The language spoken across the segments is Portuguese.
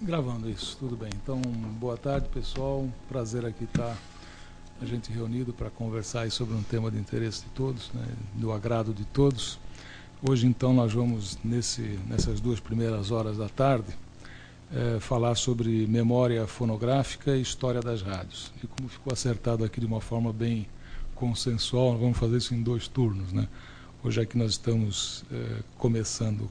Gravando isso, tudo bem. Então, boa tarde, pessoal. Prazer aqui estar a gente reunido para conversar sobre um tema de interesse de todos, né, do agrado de todos. Hoje, então, nós vamos, nesse, nessas duas primeiras horas da tarde, é, falar sobre memória fonográfica e história das rádios. E como ficou acertado aqui de uma forma bem consensual, vamos fazer isso em dois turnos. Né? Hoje aqui nós estamos é, começando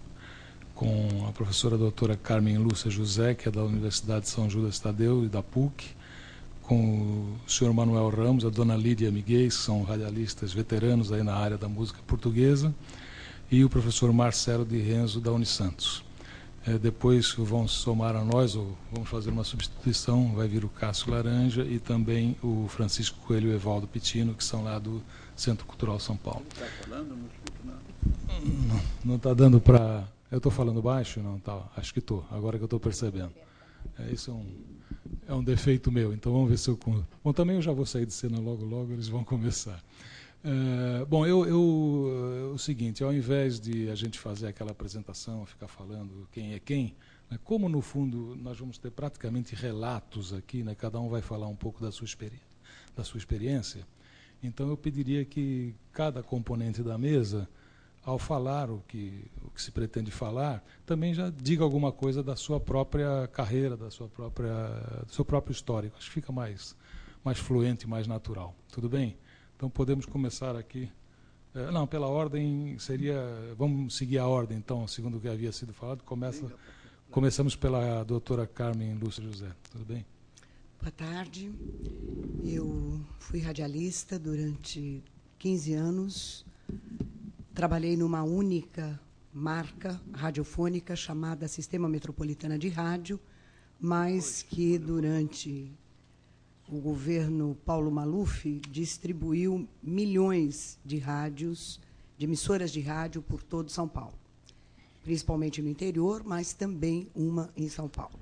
com a professora doutora Carmen Lúcia José, que é da Universidade de São Judas Tadeu e da PUC, com o senhor Manuel Ramos, a dona Lídia Miguel, que são radialistas veteranos aí na área da música portuguesa, e o professor Marcelo de Renzo, da Unisantos. É, depois vão somar a nós, ou vamos fazer uma substituição, vai vir o Cássio Laranja e também o Francisco Coelho e o Evaldo Pitino, que são lá do Centro Cultural São Paulo. Não está falando? Não está dando para eu estou falando baixo? Não, tá. Acho que estou. Agora que eu estou percebendo. É, isso é um, é um defeito meu. Então vamos ver se eu. Bom, também eu já vou sair de cena logo, logo. Eles vão começar. É, bom, eu, eu, o seguinte, ao invés de a gente fazer aquela apresentação, ficar falando quem é quem, né, como no fundo nós vamos ter praticamente relatos aqui, né, cada um vai falar um pouco da sua, da sua experiência, então eu pediria que cada componente da mesa ao falar o que, o que se pretende falar, também já diga alguma coisa da sua própria carreira, da sua própria, do seu próprio histórico. Acho que fica mais, mais fluente, mais natural. Tudo bem? Então podemos começar aqui. É, não, pela ordem seria. Vamos seguir a ordem, então, segundo o que havia sido falado. Começa, começamos pela doutora Carmen Lúcia José. Tudo bem? Boa tarde. Eu fui radialista durante 15 anos Trabalhei numa única marca radiofônica chamada Sistema Metropolitana de Rádio, mas que durante o governo Paulo Maluf distribuiu milhões de rádios, de emissoras de rádio por todo São Paulo, principalmente no interior, mas também uma em São Paulo.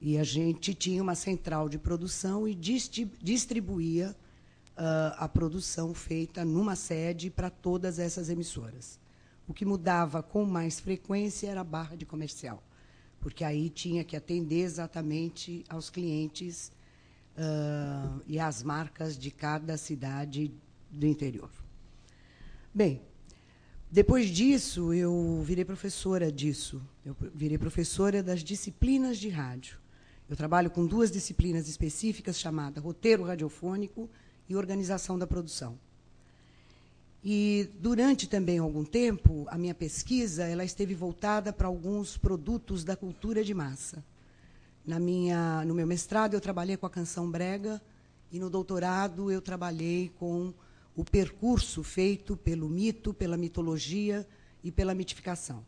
E a gente tinha uma central de produção e distribuía a produção feita numa sede para todas essas emissoras. O que mudava com mais frequência era a barra de comercial, porque aí tinha que atender exatamente aos clientes uh, e às marcas de cada cidade do interior. Bem, depois disso, eu virei professora disso. Eu virei professora das disciplinas de rádio. Eu trabalho com duas disciplinas específicas chamadas roteiro radiofônico e organização da produção. E durante também algum tempo, a minha pesquisa ela esteve voltada para alguns produtos da cultura de massa. Na minha, no meu mestrado eu trabalhei com a canção brega e no doutorado eu trabalhei com o percurso feito pelo mito, pela mitologia e pela mitificação.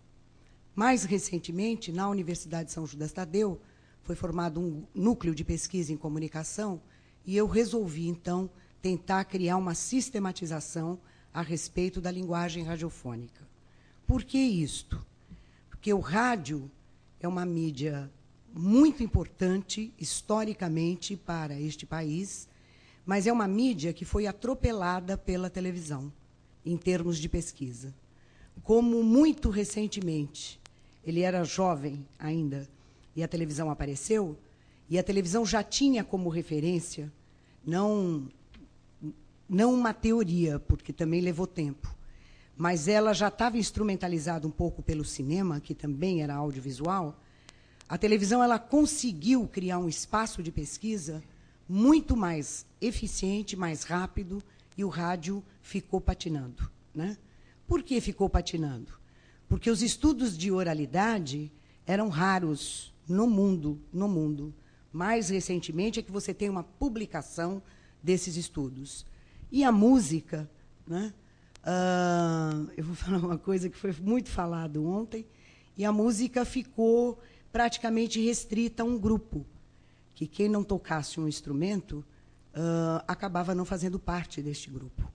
Mais recentemente, na Universidade de São Judas Tadeu, foi formado um núcleo de pesquisa em comunicação e eu resolvi então tentar criar uma sistematização a respeito da linguagem radiofônica. Por que isto? Porque o rádio é uma mídia muito importante historicamente para este país, mas é uma mídia que foi atropelada pela televisão em termos de pesquisa. Como muito recentemente, ele era jovem ainda e a televisão apareceu, e a televisão já tinha como referência não não uma teoria, porque também levou tempo, mas ela já estava instrumentalizada um pouco pelo cinema, que também era audiovisual. A televisão ela conseguiu criar um espaço de pesquisa muito mais eficiente, mais rápido, e o rádio ficou patinando. Né? Por que ficou patinando? Porque os estudos de oralidade eram raros no mundo, no mundo. Mais recentemente é que você tem uma publicação desses estudos. E a música, né? Uh, eu vou falar uma coisa que foi muito falado ontem, e a música ficou praticamente restrita a um grupo, que quem não tocasse um instrumento uh, acabava não fazendo parte deste grupo.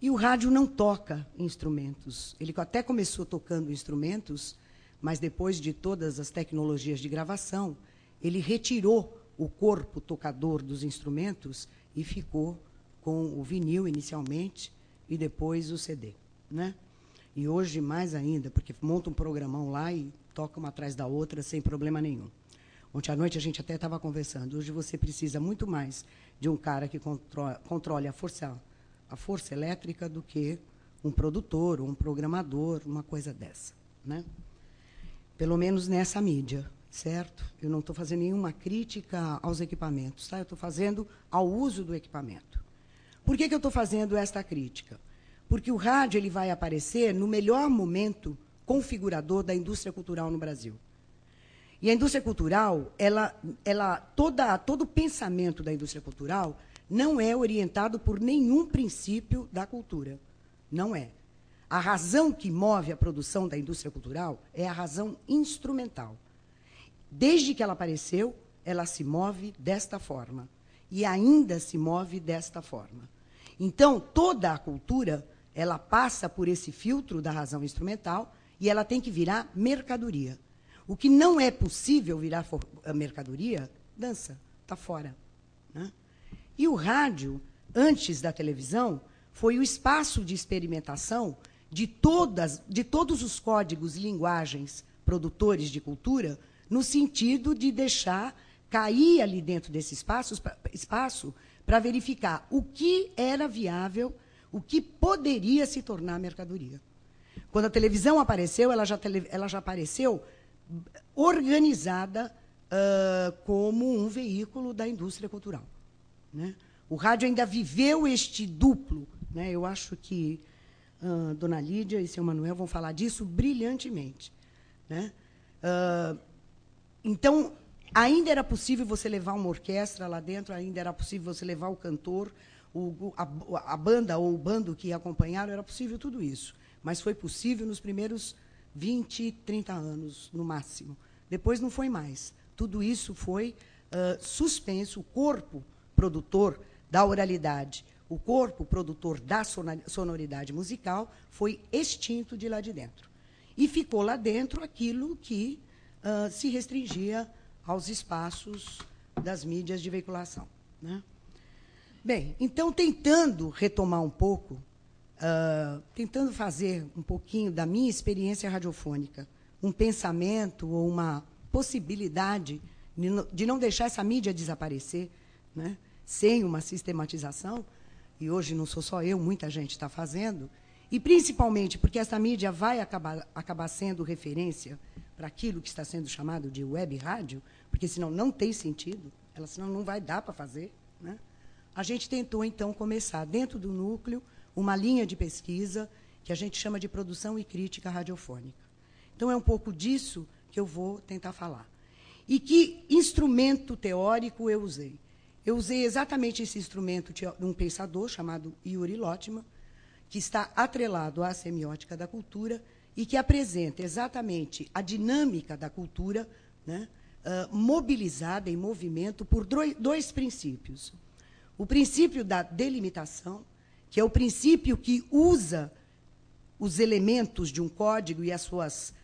E o rádio não toca instrumentos. Ele até começou tocando instrumentos, mas depois de todas as tecnologias de gravação, ele retirou o corpo tocador dos instrumentos e ficou com o vinil inicialmente e depois o CD, né? E hoje mais ainda, porque monta um programão lá e toca uma atrás da outra sem problema nenhum. Ontem à noite a gente até estava conversando. Hoje você precisa muito mais de um cara que controla, controle a força, a força elétrica do que um produtor, um programador, uma coisa dessa. Né? Pelo menos nessa mídia, certo? Eu não estou fazendo nenhuma crítica aos equipamentos, tá? eu estou fazendo ao uso do equipamento. Por que, que eu estou fazendo esta crítica? Porque o rádio ele vai aparecer no melhor momento configurador da indústria cultural no Brasil. E a indústria cultural, ela, ela, toda, todo o pensamento da indústria cultural não é orientado por nenhum princípio da cultura. Não é. A razão que move a produção da indústria cultural é a razão instrumental. Desde que ela apareceu, ela se move desta forma. E ainda se move desta forma. Então, toda a cultura, ela passa por esse filtro da razão instrumental e ela tem que virar mercadoria. O que não é possível virar eh, mercadoria, dança, está fora. Né? E o rádio, antes da televisão, foi o espaço de experimentação de, todas, de todos os códigos e linguagens produtores de cultura, no sentido de deixar cair ali dentro desse espaço, espaço para verificar o que era viável, o que poderia se tornar mercadoria. Quando a televisão apareceu, ela já, tele, ela já apareceu organizada uh, como um veículo da indústria cultural. Né? O rádio ainda viveu este duplo. Né? Eu acho que uh, Dona Lídia e seu Manuel vão falar disso brilhantemente. Né? Uh, então, ainda era possível você levar uma orquestra lá dentro, ainda era possível você levar o cantor, o, a, a banda ou o bando que ia acompanhar, era possível tudo isso. Mas foi possível nos primeiros 20, 30 anos, no máximo. Depois não foi mais. Tudo isso foi uh, suspenso. O corpo produtor da oralidade, o corpo produtor da sonoridade musical, foi extinto de lá de dentro. E ficou lá dentro aquilo que uh, se restringia aos espaços das mídias de veiculação. Né? Bem, então, tentando retomar um pouco uh, tentando fazer um pouquinho da minha experiência radiofônica, um pensamento ou uma possibilidade de não deixar essa mídia desaparecer, né, sem uma sistematização, e hoje não sou só eu, muita gente está fazendo, e principalmente porque essa mídia vai acabar, acabar sendo referência para aquilo que está sendo chamado de web rádio, porque senão não tem sentido, ela senão não vai dar para fazer. Né? A gente tentou, então, começar dentro do núcleo uma linha de pesquisa que a gente chama de produção e crítica radiofônica. Então, é um pouco disso que eu vou tentar falar. E que instrumento teórico eu usei? Eu usei exatamente esse instrumento de um pensador chamado Yuri Lotman, que está atrelado à semiótica da cultura e que apresenta exatamente a dinâmica da cultura né, uh, mobilizada em movimento por dois princípios. O princípio da delimitação, que é o princípio que usa os elementos de um código e as suas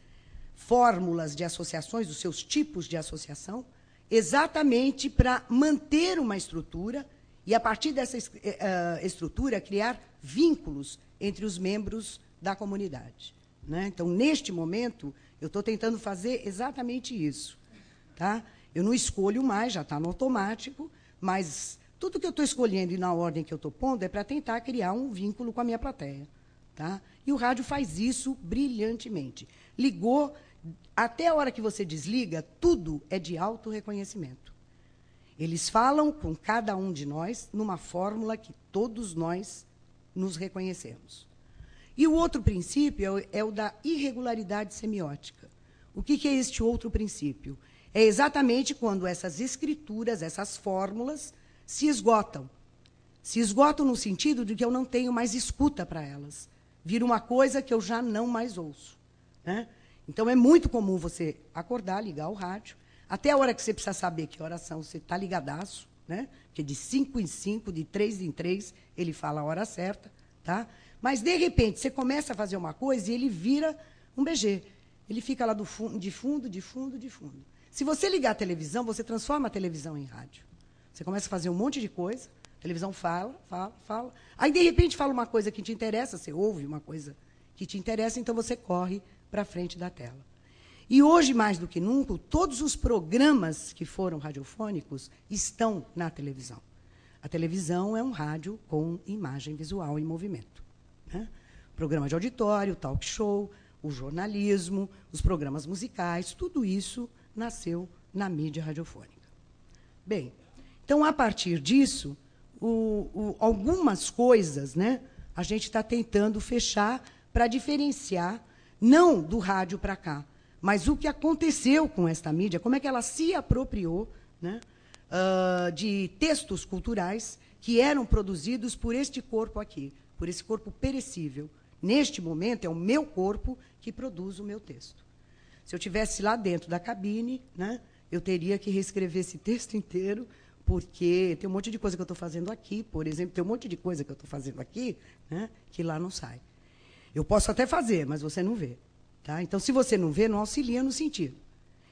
fórmulas de associações, os seus tipos de associação, exatamente para manter uma estrutura e, a partir dessa uh, estrutura, criar vínculos entre os membros da comunidade. Né? Então, neste momento, eu estou tentando fazer exatamente isso. Tá? Eu não escolho mais, já está no automático, mas tudo que eu estou escolhendo e na ordem que eu estou pondo é para tentar criar um vínculo com a minha plateia. Tá? E o rádio faz isso brilhantemente. Ligou, até a hora que você desliga, tudo é de auto-reconhecimento. Eles falam com cada um de nós numa fórmula que todos nós nos reconhecemos. E o outro princípio é o, é o da irregularidade semiótica. O que, que é este outro princípio? É exatamente quando essas escrituras, essas fórmulas, se esgotam. Se esgotam no sentido de que eu não tenho mais escuta para elas. Vira uma coisa que eu já não mais ouço. Né? Então é muito comum você acordar, ligar o rádio, até a hora que você precisa saber que oração você está ligadaço, né? Porque de cinco em cinco, de três em três, ele fala a hora certa, tá? Mas de repente você começa a fazer uma coisa e ele vira um BG. Ele fica lá do fundo, de fundo, de fundo, de fundo. Se você ligar a televisão, você transforma a televisão em rádio. Você começa a fazer um monte de coisa, a televisão fala, fala, fala. Aí, de repente, fala uma coisa que te interessa, você ouve uma coisa que te interessa, então você corre para frente da tela. E hoje, mais do que nunca, todos os programas que foram radiofônicos estão na televisão. A televisão é um rádio com imagem visual e movimento. Né? Programa de auditório, talk show, o jornalismo, os programas musicais, tudo isso nasceu na mídia radiofônica. Bem, então, a partir disso, o, o, algumas coisas né, a gente está tentando fechar para diferenciar, não do rádio para cá, mas o que aconteceu com esta mídia, como é que ela se apropriou né, uh, de textos culturais que eram produzidos por este corpo aqui, por esse corpo perecível. Neste momento, é o meu corpo que produz o meu texto. Se eu tivesse lá dentro da cabine, né, eu teria que reescrever esse texto inteiro, porque tem um monte de coisa que eu estou fazendo aqui, por exemplo, tem um monte de coisa que eu estou fazendo aqui né, que lá não sai. Eu posso até fazer, mas você não vê. Tá? Então, se você não vê, não auxilia no sentido.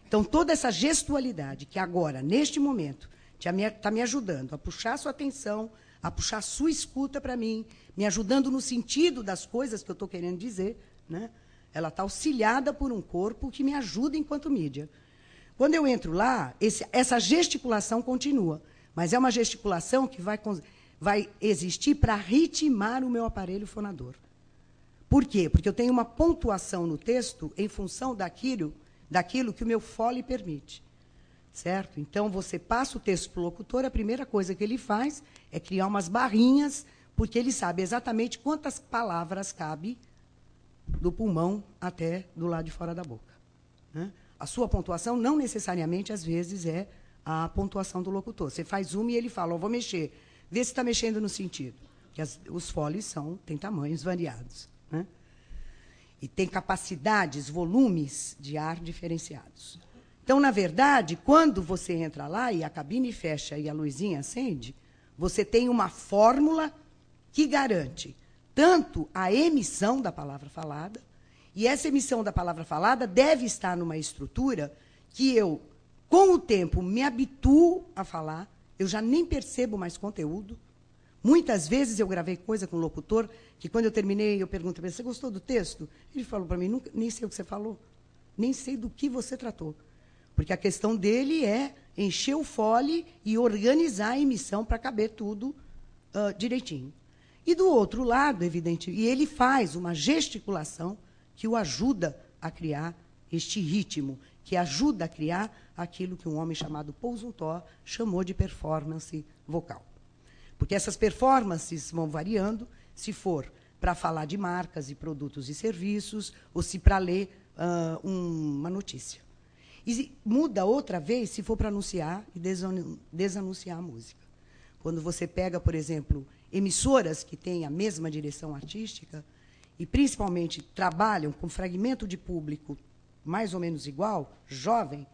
Então, toda essa gestualidade que agora, neste momento, está me ajudando a puxar sua atenção, a puxar sua escuta para mim, me ajudando no sentido das coisas que eu estou querendo dizer, né? ela está auxiliada por um corpo que me ajuda enquanto mídia. Quando eu entro lá, esse, essa gesticulação continua, mas é uma gesticulação que vai, vai existir para ritmar o meu aparelho fonador. Por quê? Porque eu tenho uma pontuação no texto em função daquilo, daquilo que o meu fole permite. Certo? Então, você passa o texto para o locutor, a primeira coisa que ele faz é criar umas barrinhas, porque ele sabe exatamente quantas palavras cabe do pulmão até do lado de fora da boca. Né? A sua pontuação não necessariamente, às vezes, é a pontuação do locutor. Você faz uma e ele fala, oh, vou mexer. Vê se está mexendo no sentido. As, os foles são, têm tamanhos variados. Né? E tem capacidades, volumes de ar diferenciados. Então, na verdade, quando você entra lá e a cabine fecha e a luzinha acende, você tem uma fórmula que garante tanto a emissão da palavra falada, e essa emissão da palavra falada deve estar numa estrutura que eu, com o tempo, me habituo a falar, eu já nem percebo mais conteúdo, Muitas vezes eu gravei coisa com o locutor que, quando eu terminei, eu pergunto para ele: Você gostou do texto? Ele falou para mim: Nem sei o que você falou, nem sei do que você tratou. Porque a questão dele é encher o fole e organizar a emissão para caber tudo uh, direitinho. E do outro lado, evidente, e ele faz uma gesticulação que o ajuda a criar este ritmo, que ajuda a criar aquilo que um homem chamado Paul chamou de performance vocal. Porque essas performances vão variando, se for para falar de marcas e produtos e serviços, ou se para ler uh, um, uma notícia. E muda outra vez se for para anunciar e desanunciar a música. Quando você pega, por exemplo, emissoras que têm a mesma direção artística e principalmente trabalham com fragmento de público mais ou menos igual, jovem,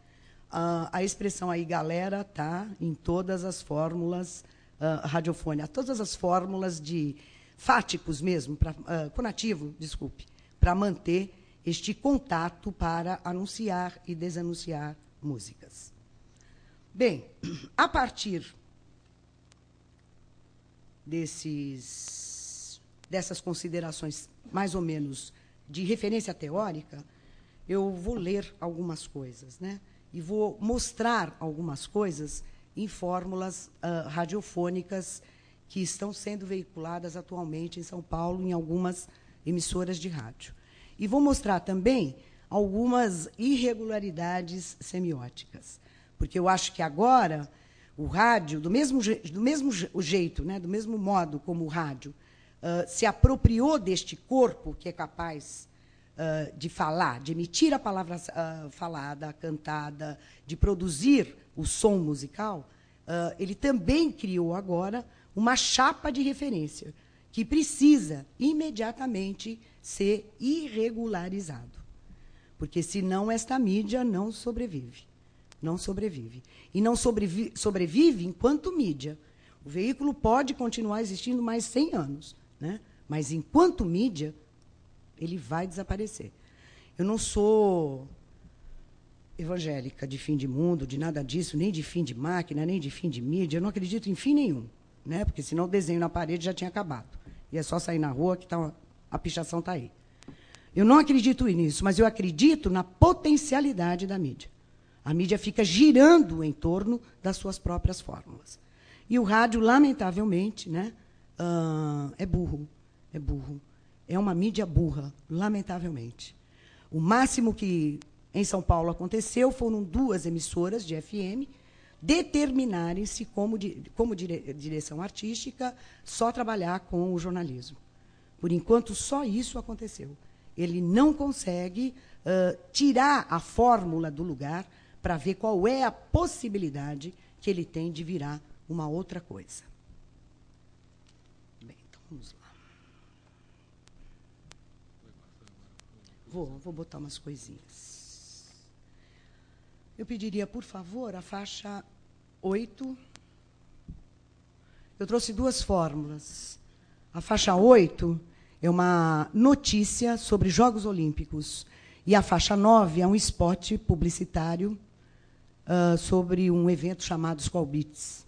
a expressão aí galera está em todas as fórmulas uh, radiofônica, todas as fórmulas de fáticos mesmo, pra, uh, conativo, desculpe, para manter este contato para anunciar e desanunciar músicas. Bem, a partir desses, dessas considerações mais ou menos de referência teórica, eu vou ler algumas coisas, né? E vou mostrar algumas coisas em fórmulas uh, radiofônicas que estão sendo veiculadas atualmente em São Paulo, em algumas emissoras de rádio. E vou mostrar também algumas irregularidades semióticas, porque eu acho que agora o rádio, do mesmo, do mesmo jeito, né, do mesmo modo como o rádio, uh, se apropriou deste corpo que é capaz uh, de falar, de emitir a palavra uh, falada, cantada, de produzir o som musical, ele também criou agora uma chapa de referência que precisa imediatamente ser irregularizado. Porque senão esta mídia não sobrevive. Não sobrevive. E não sobrevive, sobrevive enquanto mídia. O veículo pode continuar existindo mais 100 anos, né? mas enquanto mídia, ele vai desaparecer. Eu não sou evangélica de fim de mundo, de nada disso, nem de fim de máquina, nem de fim de mídia. Eu não acredito em fim nenhum, né? porque senão o desenho na parede já tinha acabado. E é só sair na rua que tá, a pichação está aí. Eu não acredito nisso, mas eu acredito na potencialidade da mídia. A mídia fica girando em torno das suas próprias fórmulas. E o rádio, lamentavelmente, né, uh, é burro. É burro. É uma mídia burra, lamentavelmente. O máximo que em São Paulo aconteceu foram duas emissoras de FM determinarem-se como, como dire, direção artística só trabalhar com o jornalismo. Por enquanto, só isso aconteceu. Ele não consegue uh, tirar a fórmula do lugar para ver qual é a possibilidade que ele tem de virar uma outra coisa. Bem, então vamos lá. Vou, vou botar umas coisinhas. Eu pediria, por favor, a faixa 8. Eu trouxe duas fórmulas. A faixa 8 é uma notícia sobre Jogos Olímpicos. E a faixa 9 é um spot publicitário uh, sobre um evento chamado Skull Beats.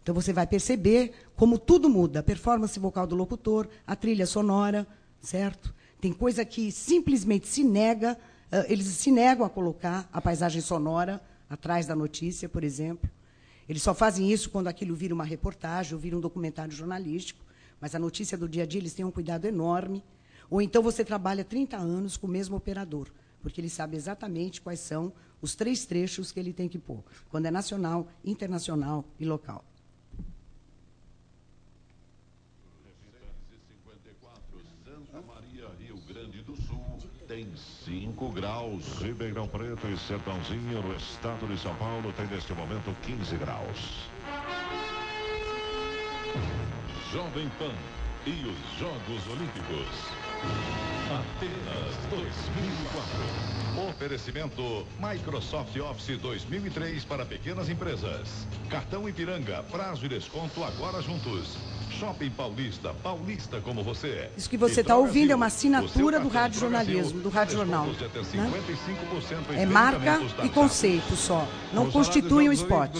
Então você vai perceber como tudo muda, a performance vocal do locutor, a trilha sonora, certo? Tem coisa que simplesmente se nega, uh, eles se negam a colocar a paisagem sonora atrás da notícia, por exemplo. Eles só fazem isso quando aquilo vira uma reportagem ou vira um documentário jornalístico, mas a notícia do dia a dia eles têm um cuidado enorme. Ou então você trabalha 30 anos com o mesmo operador, porque ele sabe exatamente quais são os três trechos que ele tem que pôr, quando é nacional, internacional e local. Tem 5 graus. Ribeirão Preto e Sertãozinho, no estado de São Paulo, tem neste momento 15 graus. Jovem Pan e os Jogos Olímpicos. Atenas 2004. Oferecimento Microsoft Office 2003 para pequenas empresas. Cartão Ipiranga, prazo e desconto agora juntos. Shopping Paulista, paulista como você. Isso que você está ouvindo é uma assinatura do Rádio Jornalismo, do Rádio Jornal. Né? É marca e conceito só. Não constitui um spot.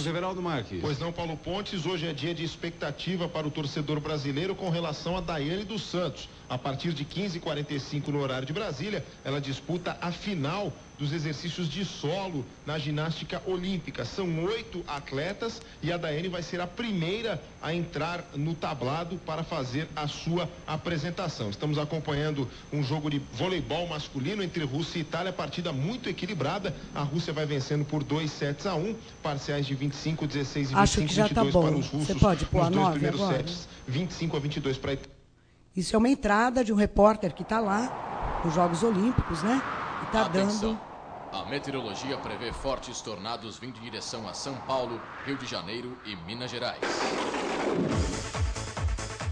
Pois não, Paulo Pontes, hoje é dia de expectativa para o torcedor brasileiro com relação a Daiane dos Santos. A partir de 15h45 no horário de Brasília, ela disputa a final dos exercícios de solo na ginástica olímpica. São oito atletas e a Daiane vai ser a primeira a entrar no tablado para fazer a sua apresentação. Estamos acompanhando um jogo de voleibol masculino entre Rússia e Itália, partida muito equilibrada. A Rússia vai vencendo por 2 sets a 1, um, parciais de 25, 16 e 25, Acho que já 22 tá bom. para os russos. Você pode pôr a dois primeiros agora? sets, 25 a 22 para a Itália. Isso é uma entrada de um repórter que está lá, nos Jogos Olímpicos, né? E está dando. A meteorologia prevê fortes tornados vindo em direção a São Paulo, Rio de Janeiro e Minas Gerais.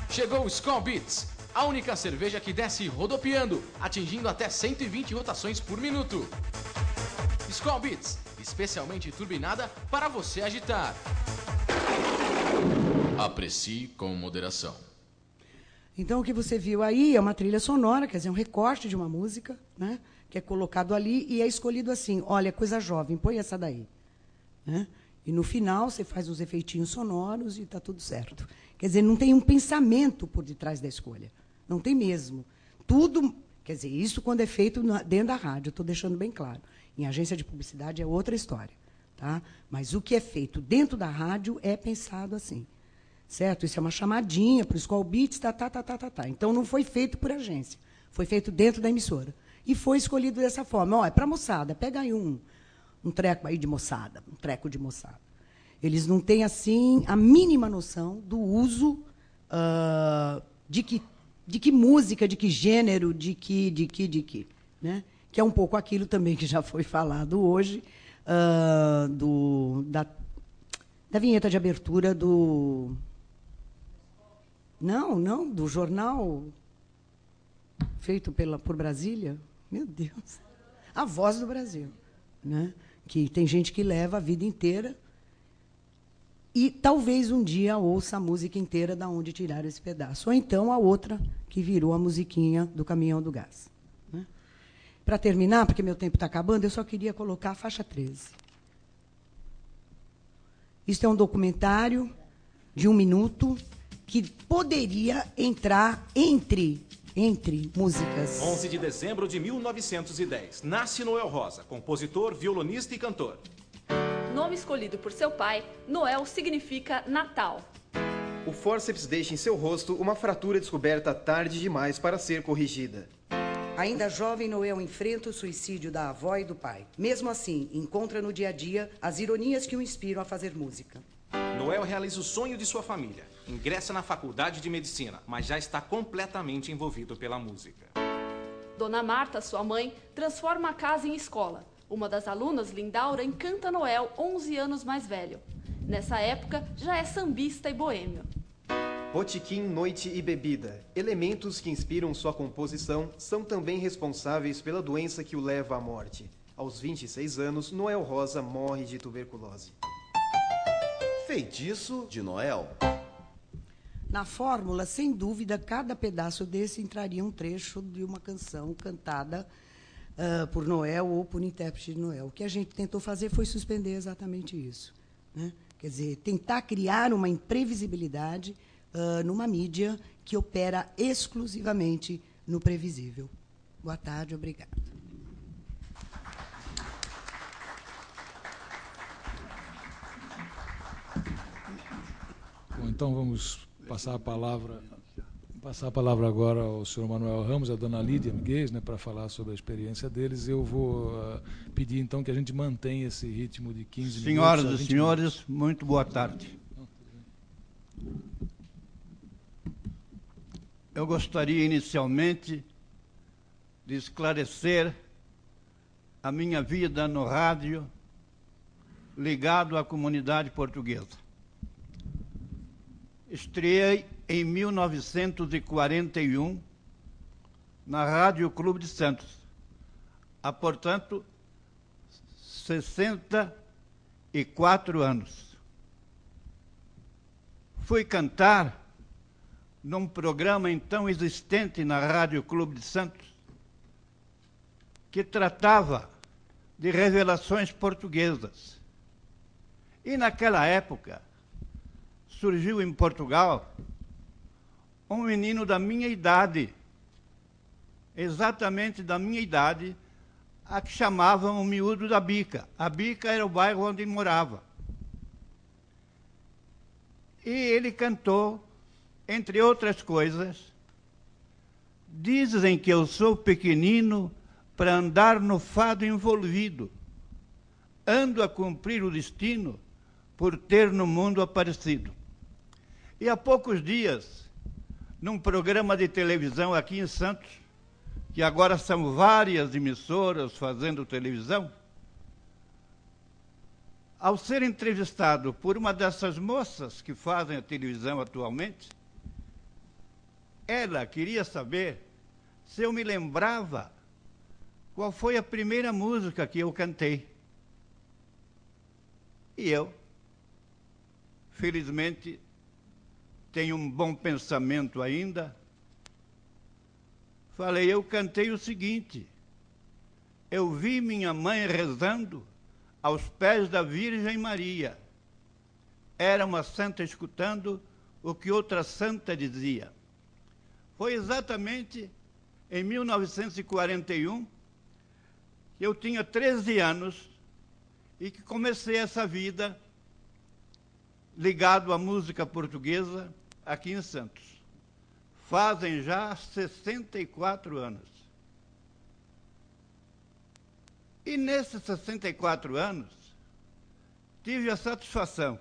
Chegou o Skull Beats, a única cerveja que desce rodopiando, atingindo até 120 rotações por minuto. Skull Beats, especialmente turbinada para você agitar. Aprecie com moderação. Então, o que você viu aí é uma trilha sonora, quer dizer, um recorte de uma música, né, que é colocado ali e é escolhido assim: olha, coisa jovem, põe essa daí. Né? E no final você faz uns efeitinhos sonoros e está tudo certo. Quer dizer, não tem um pensamento por detrás da escolha. Não tem mesmo. Tudo. Quer dizer, isso quando é feito dentro da rádio, estou deixando bem claro. Em agência de publicidade é outra história. Tá? Mas o que é feito dentro da rádio é pensado assim certo? Isso é uma chamadinha para o School Beats, tá, tá, tá, tá, tá, tá. Então não foi feito por agência, foi feito dentro da emissora. E foi escolhido dessa forma. Ó, é para moçada, pega aí um, um treco aí de moçada, um treco de moçada. Eles não têm, assim, a mínima noção do uso uh, de, que, de que música, de que gênero, de que, de que, de que. Né? Que é um pouco aquilo também que já foi falado hoje, uh, do, da, da vinheta de abertura do não, não, do jornal feito pela, por Brasília. Meu Deus. A voz do Brasil. Né? Que tem gente que leva a vida inteira e talvez um dia ouça a música inteira da onde tirar esse pedaço. Ou então a outra que virou a musiquinha do caminhão do gás. Né? Para terminar, porque meu tempo está acabando, eu só queria colocar a faixa 13. Isso é um documentário de um minuto que poderia entrar entre entre músicas. 11 de dezembro de 1910. Nasce Noel Rosa, compositor, violonista e cantor. Nome escolhido por seu pai, Noel significa Natal. O fórceps deixa em seu rosto uma fratura descoberta tarde demais para ser corrigida. Ainda jovem, Noel enfrenta o suicídio da avó e do pai. Mesmo assim, encontra no dia a dia as ironias que o inspiram a fazer música. Noel realiza o sonho de sua família. Ingressa na faculdade de medicina, mas já está completamente envolvido pela música. Dona Marta, sua mãe, transforma a casa em escola. Uma das alunas, Lindaura, encanta Noel, 11 anos mais velho. Nessa época, já é sambista e boêmio. Botiquim, noite e bebida. Elementos que inspiram sua composição são também responsáveis pela doença que o leva à morte. Aos 26 anos, Noel Rosa morre de tuberculose. Feitiço de Noel. Na fórmula, sem dúvida, cada pedaço desse entraria um trecho de uma canção cantada uh, por Noel ou por intérprete de Noel. O que a gente tentou fazer foi suspender exatamente isso. Né? Quer dizer, tentar criar uma imprevisibilidade uh, numa mídia que opera exclusivamente no previsível. Boa tarde, obrigada. Bom, então vamos passar a palavra passar a palavra agora ao senhor Manuel Ramos e à dona Lídia Miguel, né, para falar sobre a experiência deles. Eu vou uh, pedir então que a gente mantenha esse ritmo de 15 Senhoras minutos. Senhoras e senhores, minutos. muito boa tarde. Eu gostaria inicialmente de esclarecer a minha vida no rádio ligado à comunidade portuguesa. Estreiei em 1941 na Rádio Clube de Santos. Há, portanto, 64 anos. Fui cantar num programa então existente na Rádio Clube de Santos, que tratava de revelações portuguesas. E naquela época, surgiu em Portugal um menino da minha idade, exatamente da minha idade, a que chamavam o miúdo da Bica. A Bica era o bairro onde morava. E ele cantou, entre outras coisas, dizem que eu sou pequenino para andar no fado envolvido. Ando a cumprir o destino por ter no mundo aparecido. E há poucos dias, num programa de televisão aqui em Santos, que agora são várias emissoras fazendo televisão, ao ser entrevistado por uma dessas moças que fazem a televisão atualmente, ela queria saber se eu me lembrava qual foi a primeira música que eu cantei. E eu, felizmente, tenho um bom pensamento ainda. Falei, eu cantei o seguinte: eu vi minha mãe rezando aos pés da Virgem Maria. Era uma santa escutando o que outra santa dizia. Foi exatamente em 1941 que eu tinha 13 anos e que comecei essa vida ligado à música portuguesa aqui em Santos. Fazem já 64 anos. E nesses 64 anos, tive a satisfação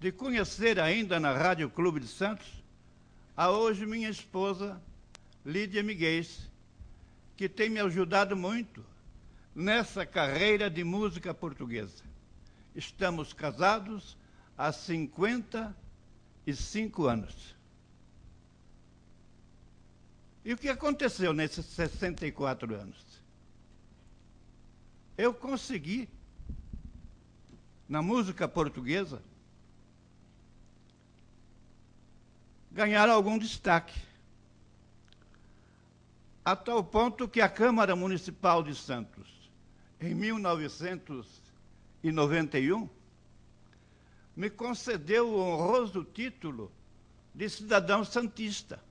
de conhecer ainda na Rádio Clube de Santos a hoje minha esposa, Lídia Miguez, que tem me ajudado muito nessa carreira de música portuguesa. Estamos casados há 50 anos 65 anos. E o que aconteceu nesses 64 anos? Eu consegui, na música portuguesa, ganhar algum destaque. A tal ponto que a Câmara Municipal de Santos, em 1991, me concedeu o honroso título de cidadão santista.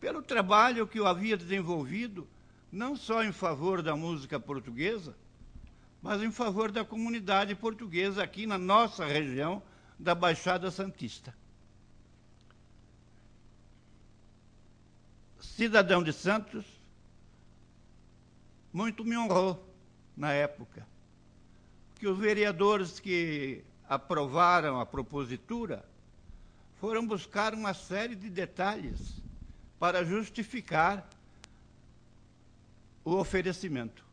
pelo trabalho que eu havia desenvolvido, não só em favor da música portuguesa, mas em favor da comunidade portuguesa aqui na nossa região da Baixada Santista. Cidadão de Santos, muito me honrou na época, que os vereadores que aprovaram a propositura foram buscar uma série de detalhes para justificar o oferecimento.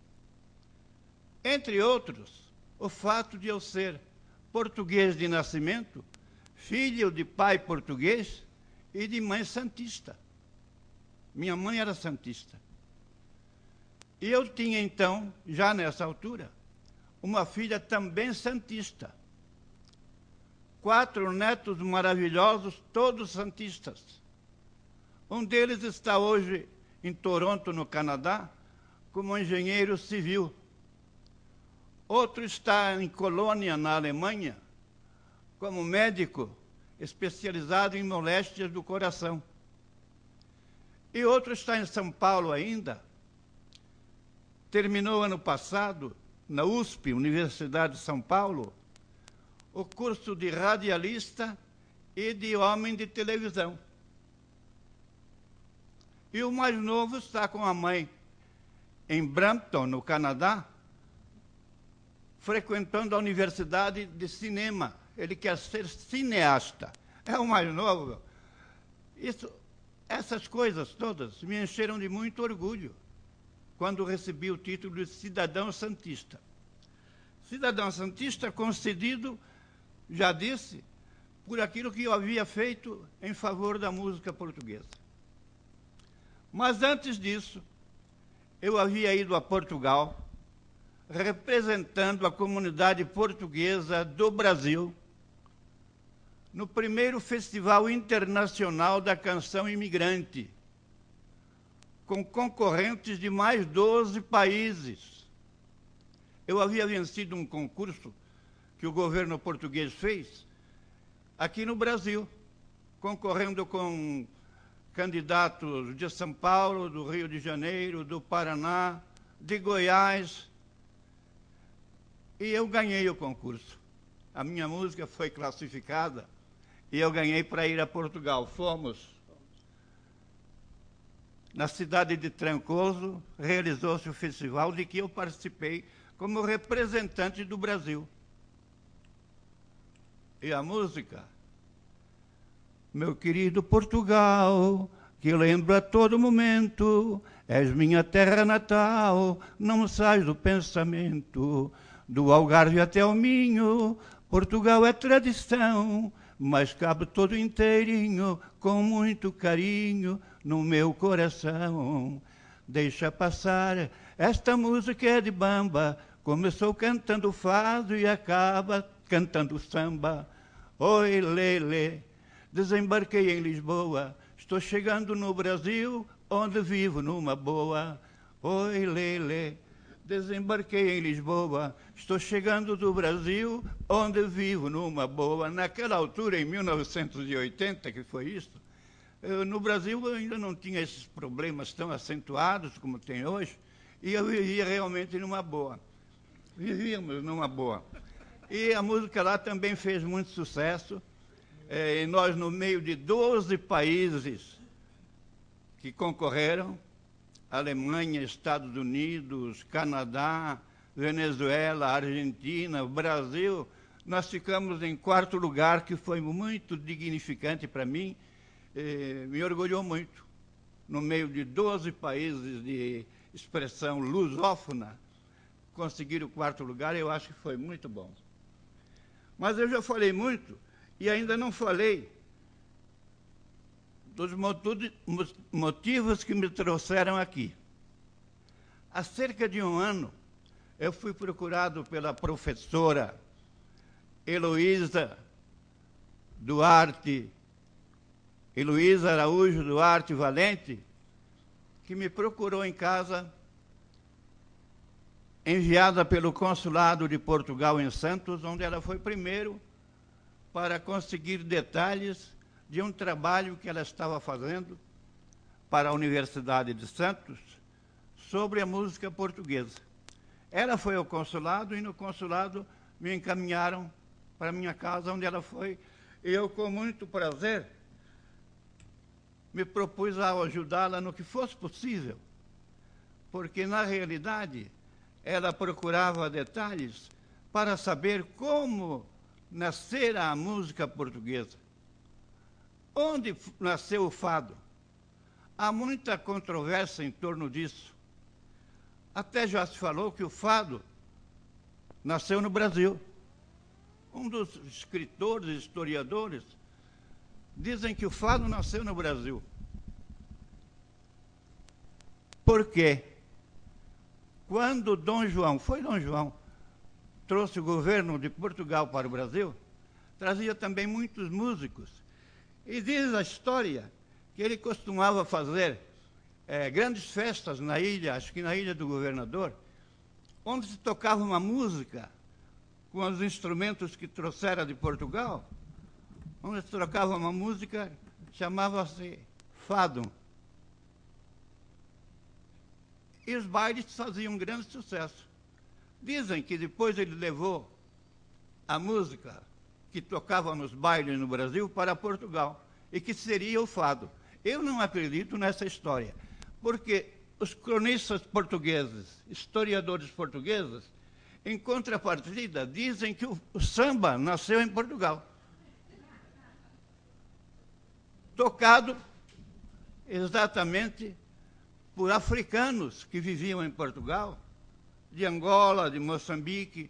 Entre outros, o fato de eu ser português de nascimento, filho de pai português e de mãe santista. Minha mãe era santista. E eu tinha então, já nessa altura, uma filha também santista. Quatro netos maravilhosos, todos santistas. Um deles está hoje em Toronto, no Canadá, como engenheiro civil. Outro está em Colônia, na Alemanha, como médico especializado em moléstias do coração. E outro está em São Paulo ainda. Terminou ano passado, na USP, Universidade de São Paulo, o curso de radialista e de homem de televisão. E o mais novo está com a mãe em Brampton, no Canadá, frequentando a Universidade de Cinema. Ele quer ser cineasta. É o mais novo. Isso, essas coisas todas me encheram de muito orgulho quando recebi o título de cidadão santista. Cidadão santista concedido, já disse, por aquilo que eu havia feito em favor da música portuguesa. Mas antes disso, eu havia ido a Portugal representando a comunidade portuguesa do Brasil no primeiro Festival Internacional da Canção Imigrante, com concorrentes de mais 12 países. Eu havia vencido um concurso que o governo português fez aqui no Brasil, concorrendo com candidatos de São Paulo, do Rio de Janeiro, do Paraná, de Goiás. E eu ganhei o concurso. A minha música foi classificada e eu ganhei para ir a Portugal. Fomos. Na cidade de Trancoso, realizou-se o festival de que eu participei como representante do Brasil. E a música meu querido Portugal, que lembro a todo momento, és minha terra natal, não me sais do pensamento. Do Algarve até o Minho, Portugal é tradição, mas cabe todo inteirinho, com muito carinho, no meu coração. Deixa passar, esta música é de bamba, começou cantando fado e acaba cantando samba. Oi, lele, Desembarquei em Lisboa, estou chegando no Brasil, onde vivo numa boa. Oi, Lele. Desembarquei em Lisboa, estou chegando do Brasil, onde vivo numa boa. Naquela altura, em 1980, que foi isso, eu, no Brasil ainda não tinha esses problemas tão acentuados como tem hoje, e eu vivia realmente numa boa. Vivíamos numa boa. E a música lá também fez muito sucesso é, nós, no meio de 12 países que concorreram, Alemanha, Estados Unidos, Canadá, Venezuela, Argentina, Brasil, nós ficamos em quarto lugar, que foi muito dignificante para mim, eh, me orgulhou muito. No meio de 12 países de expressão lusófona, conseguir o quarto lugar, eu acho que foi muito bom. Mas eu já falei muito e ainda não falei dos motivos que me trouxeram aqui. Há cerca de um ano, eu fui procurado pela professora Heloísa Duarte, Heloísa Araújo Duarte Valente, que me procurou em casa, enviada pelo consulado de Portugal em Santos, onde ela foi primeiro para conseguir detalhes de um trabalho que ela estava fazendo para a Universidade de Santos sobre a música portuguesa. Ela foi ao consulado e no consulado me encaminharam para minha casa, onde ela foi. E eu, com muito prazer, me propus a ajudá-la no que fosse possível, porque, na realidade, ela procurava detalhes para saber como nascera a música portuguesa. Onde nasceu o fado? Há muita controvérsia em torno disso. Até já se falou que o fado nasceu no Brasil. Um dos escritores, historiadores, dizem que o fado nasceu no Brasil. Por quê? Quando Dom João, foi Dom João, trouxe o governo de Portugal para o Brasil, trazia também muitos músicos. E diz a história que ele costumava fazer é, grandes festas na ilha, acho que na ilha do governador, onde se tocava uma música com os instrumentos que trouxera de Portugal, onde se tocava uma música chamava-se fado. E os bailes faziam um grande sucesso. Dizem que depois ele levou a música que tocava nos bailes no Brasil para Portugal e que seria o fado. Eu não acredito nessa história, porque os cronistas portugueses, historiadores portugueses, em contrapartida, dizem que o, o samba nasceu em Portugal. Tocado exatamente por africanos que viviam em Portugal, de Angola, de Moçambique,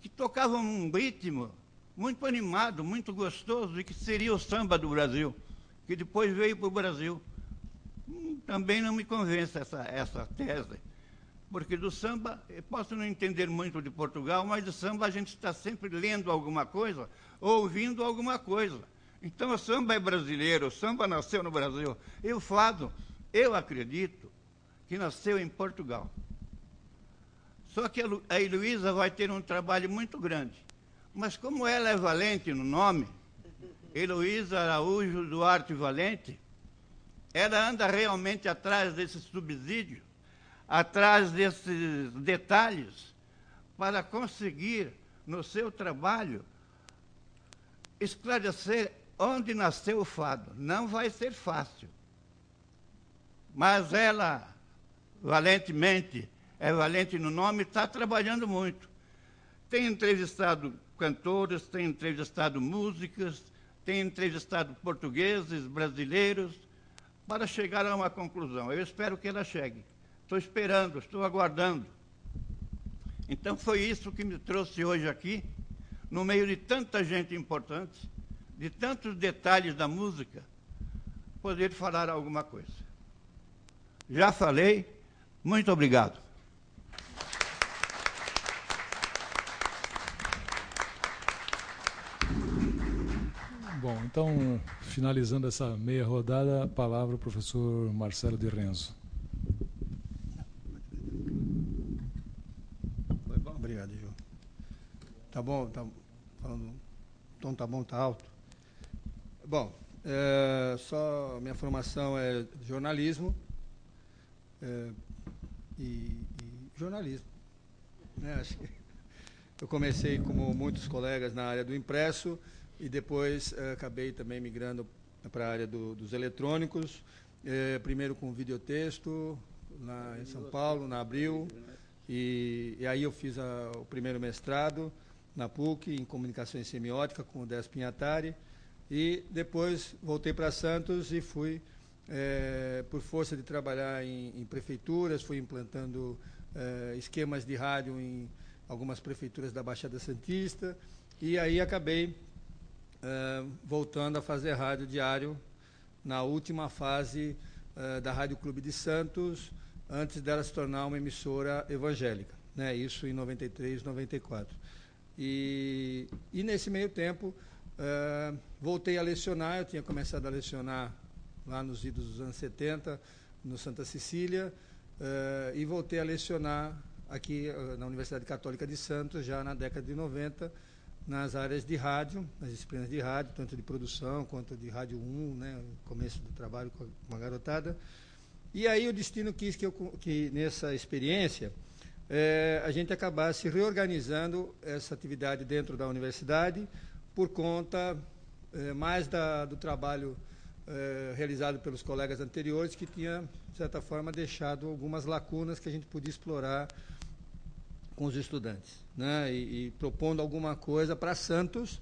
que tocavam um ritmo muito animado, muito gostoso, e que seria o samba do Brasil que depois veio para o Brasil. Hum, também não me convence essa, essa tese, porque do samba, eu posso não entender muito de Portugal, mas do samba a gente está sempre lendo alguma coisa, ouvindo alguma coisa. Então o samba é brasileiro, o samba nasceu no Brasil. E o fado, eu acredito que nasceu em Portugal. Só que a Heloísa vai ter um trabalho muito grande. Mas como ela é valente no nome, Heloísa Araújo Duarte Valente, ela anda realmente atrás desse subsídio, atrás desses detalhes, para conseguir, no seu trabalho, esclarecer onde nasceu o fado. Não vai ser fácil. Mas ela, valentemente, é valente no nome, está trabalhando muito. Tem entrevistado cantores, tem entrevistado músicas, tem entrevistado portugueses, brasileiros, para chegar a uma conclusão. Eu espero que ela chegue. Estou esperando, estou aguardando. Então foi isso que me trouxe hoje aqui, no meio de tanta gente importante, de tantos detalhes da música, poder falar alguma coisa. Já falei, muito obrigado. Bom, então, finalizando essa meia rodada, a palavra ao professor Marcelo de Renzo. Foi bom, obrigado, Ju. Tá bom, tá falando, o tom tá bom, tá alto. Bom, é, só minha formação é jornalismo é, e, e, jornalismo. Né? Eu comecei como muitos colegas na área do impresso e depois uh, acabei também migrando para a área do, dos eletrônicos, eh, primeiro com videotexto, lá em São Paulo, na Abril, e, e aí eu fiz a, o primeiro mestrado na PUC, em Comunicação e Semiótica, com o Des Pinhatari, e depois voltei para Santos e fui, eh, por força de trabalhar em, em prefeituras, fui implantando eh, esquemas de rádio em algumas prefeituras da Baixada Santista, e aí acabei uh, voltando a fazer rádio diário na última fase uh, da Rádio Clube de Santos, antes dela se tornar uma emissora evangélica. Né? Isso em 93, 94. E, e nesse meio tempo, uh, voltei a lecionar. Eu tinha começado a lecionar lá nos idos dos anos 70, no Santa Cecília, e voltei a lecionar aqui na Universidade Católica de Santos, já na década de 90, nas áreas de rádio, nas disciplinas de rádio, tanto de produção quanto de rádio 1, né, começo do trabalho com a garotada. E aí o destino quis que, eu, que nessa experiência é, a gente acabasse reorganizando essa atividade dentro da universidade por conta mais da, do trabalho é, realizado pelos colegas anteriores que tinha, de certa forma, deixado algumas lacunas que a gente podia explorar com os estudantes, né? e, e propondo alguma coisa para Santos.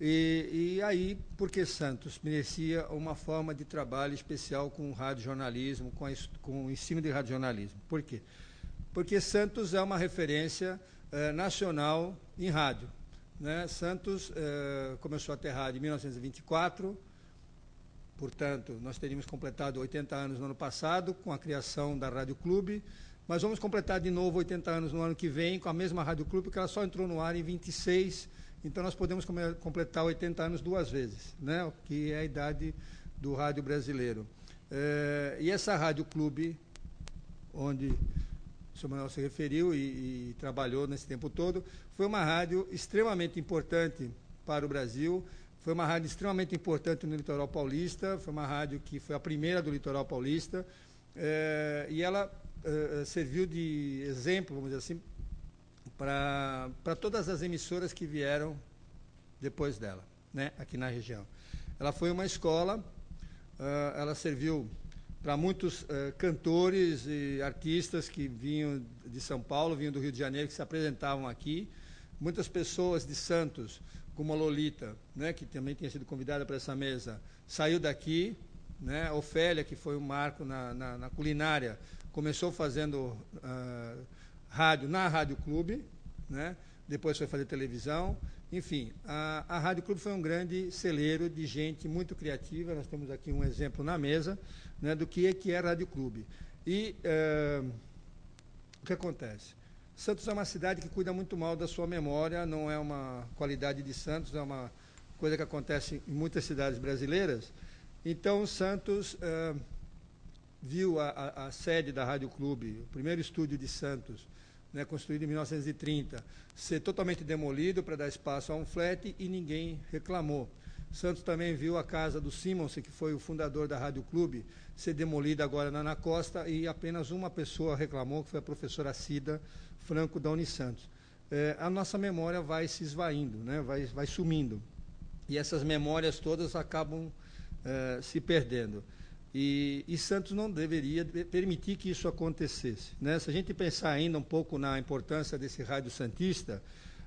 E, e, aí, porque Santos merecia uma forma de trabalho especial com o radiojornalismo, com, a, com o ensino de radiojornalismo. Por quê? Porque Santos é uma referência eh, nacional em rádio. Né? Santos eh, começou a ter rádio em 1924, portanto, nós teríamos completado 80 anos no ano passado, com a criação da Rádio Clube. Mas vamos completar de novo 80 anos no ano que vem com a mesma Rádio Clube, porque ela só entrou no ar em 26, então nós podemos completar 80 anos duas vezes, né? que é a idade do rádio brasileiro. É, e essa Rádio Clube, onde o senhor Manuel se referiu e, e trabalhou nesse tempo todo, foi uma rádio extremamente importante para o Brasil, foi uma rádio extremamente importante no litoral paulista, foi uma rádio que foi a primeira do litoral paulista, é, e ela uh, serviu de exemplo, vamos dizer assim, para todas as emissoras que vieram depois dela, né, aqui na região. Ela foi uma escola, uh, ela serviu para muitos uh, cantores e artistas que vinham de São Paulo, vinham do Rio de Janeiro, que se apresentavam aqui. Muitas pessoas de Santos, como a Lolita, né, que também tinha sido convidada para essa mesa, saiu daqui. Né, Ofélia, que foi um marco na, na, na culinária, começou fazendo uh, rádio na Rádio Clube, né? depois foi fazer televisão. Enfim, a, a Rádio Clube foi um grande celeiro de gente muito criativa. Nós temos aqui um exemplo na mesa né, do que é, que é a Rádio Clube. E uh, o que acontece? Santos é uma cidade que cuida muito mal da sua memória, não é uma qualidade de Santos, é uma coisa que acontece em muitas cidades brasileiras. Então, Santos. Uh, viu a, a, a, sede da Rádio Clube, o primeiro estúdio de Santos, né, construído em 1930, ser totalmente demolido para dar espaço a um flat e ninguém reclamou. Santos também viu a casa do Simons, que foi o fundador da Rádio Clube, ser demolida agora na Ana Costa e apenas uma pessoa reclamou, que foi a professora Cida Franco da Unisantos. É, a nossa memória vai se esvaindo, né, vai, vai sumindo. E essas memórias todas acabam é, se perdendo. E, e, Santos não deveria permitir que isso acontecesse. Né? Se a gente pensar ainda um pouco na importância desse rádio santista,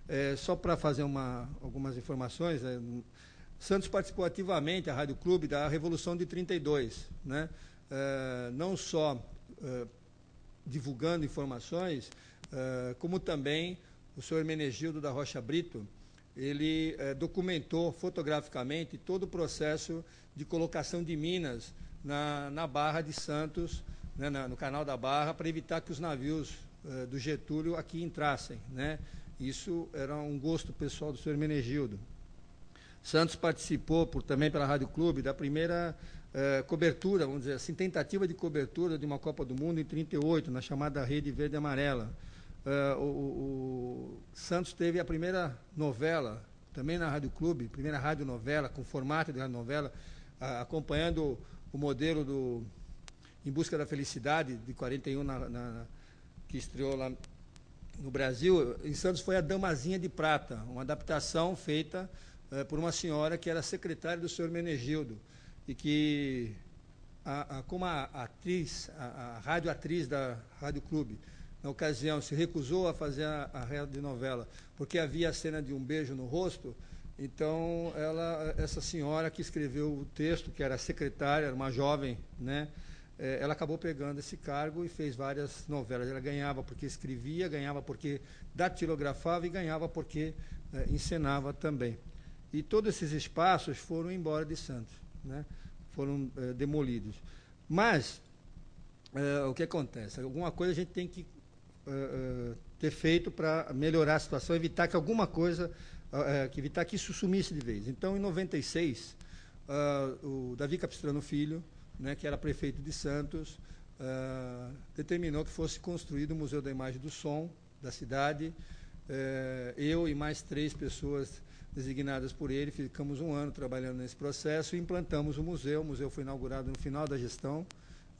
é, só para fazer uma, algumas informações, é, Santos participou ativamente, a Rádio Clube, da Revolução de 32, né? É, não só é, divulgando informações, é, como também o senhor Hermenegildo da Rocha Brito, ele documentou fotograficamente todo o processo de colocação de minas na, na Barra de Santos, né, na, no canal da Barra, para evitar que os navios do Getúlio aqui entrassem. Né? Isso era um gosto pessoal do senhor Menegildo. Santos participou, por, também pela Rádio Clube, da primeira eh, cobertura, vamos dizer assim, tentativa de cobertura de uma Copa do Mundo em 38, na chamada Rede Verde Amarela. Uh, o, o, Santos teve a primeira novela, também na Rádio Clube, primeira rádio novela, com formato de rádio novela, acompanhando o modelo do Em Busca da Felicidade, de 41, na, na, que estreou lá no Brasil, em Santos foi a Damazinha de Prata, uma adaptação feita eh, por uma senhora que era secretária do senhor Menegildo, e que, a, a, como a, atriz, a, a radioatriz da Rádio Clube, na ocasião, se recusou a fazer a, a novela, porque havia a cena de um beijo no rosto, então, ela, essa senhora que escreveu o texto, que era secretária, era uma jovem, né? É, ela acabou pegando esse cargo e fez várias novelas. Ela ganhava porque escrevia, ganhava porque datilografava e ganhava porque é, encenava também. E todos esses espaços foram embora de Santos, né? foram é, demolidos. Mas, é, o que acontece? Alguma coisa a gente tem que é, ter feito para melhorar a situação, evitar que alguma coisa evitar que isso sumisse de vez. Então, em 96, uh, o Davi Capistrano Filho, né, que era prefeito de Santos, uh, determinou que fosse construído o Museu da Imagem do Som da cidade, eu e mais três pessoas designadas por ele, ficamos um ano trabalhando nesse processo e implantamos o museu. O museu foi inaugurado no final da gestão,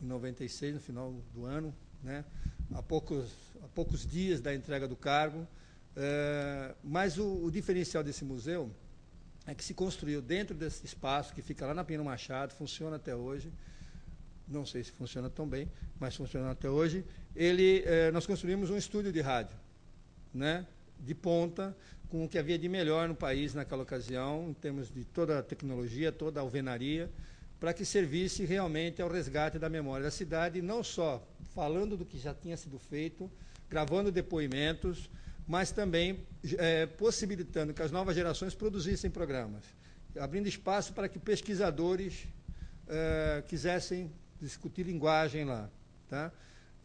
em 96, no final do ano, né? há, poucos, há poucos dias da entrega do cargo. É, mas o, o, diferencial desse museu é que se construiu dentro desse espaço, que fica lá na Pino Machado, funciona até hoje. Não sei se funciona tão bem, mas funciona até hoje. Ele, é, nós construímos um estúdio de rádio, né? de ponta, com o que havia de melhor no país naquela ocasião, em termos de toda a tecnologia, toda a alvenaria, para que servisse realmente ao resgate da memória da cidade, não só falando do que já tinha sido feito, gravando depoimentos, mas também é, possibilitando que as novas gerações produzissem programas, abrindo espaço para que pesquisadores é, quisessem discutir linguagem lá. Tá?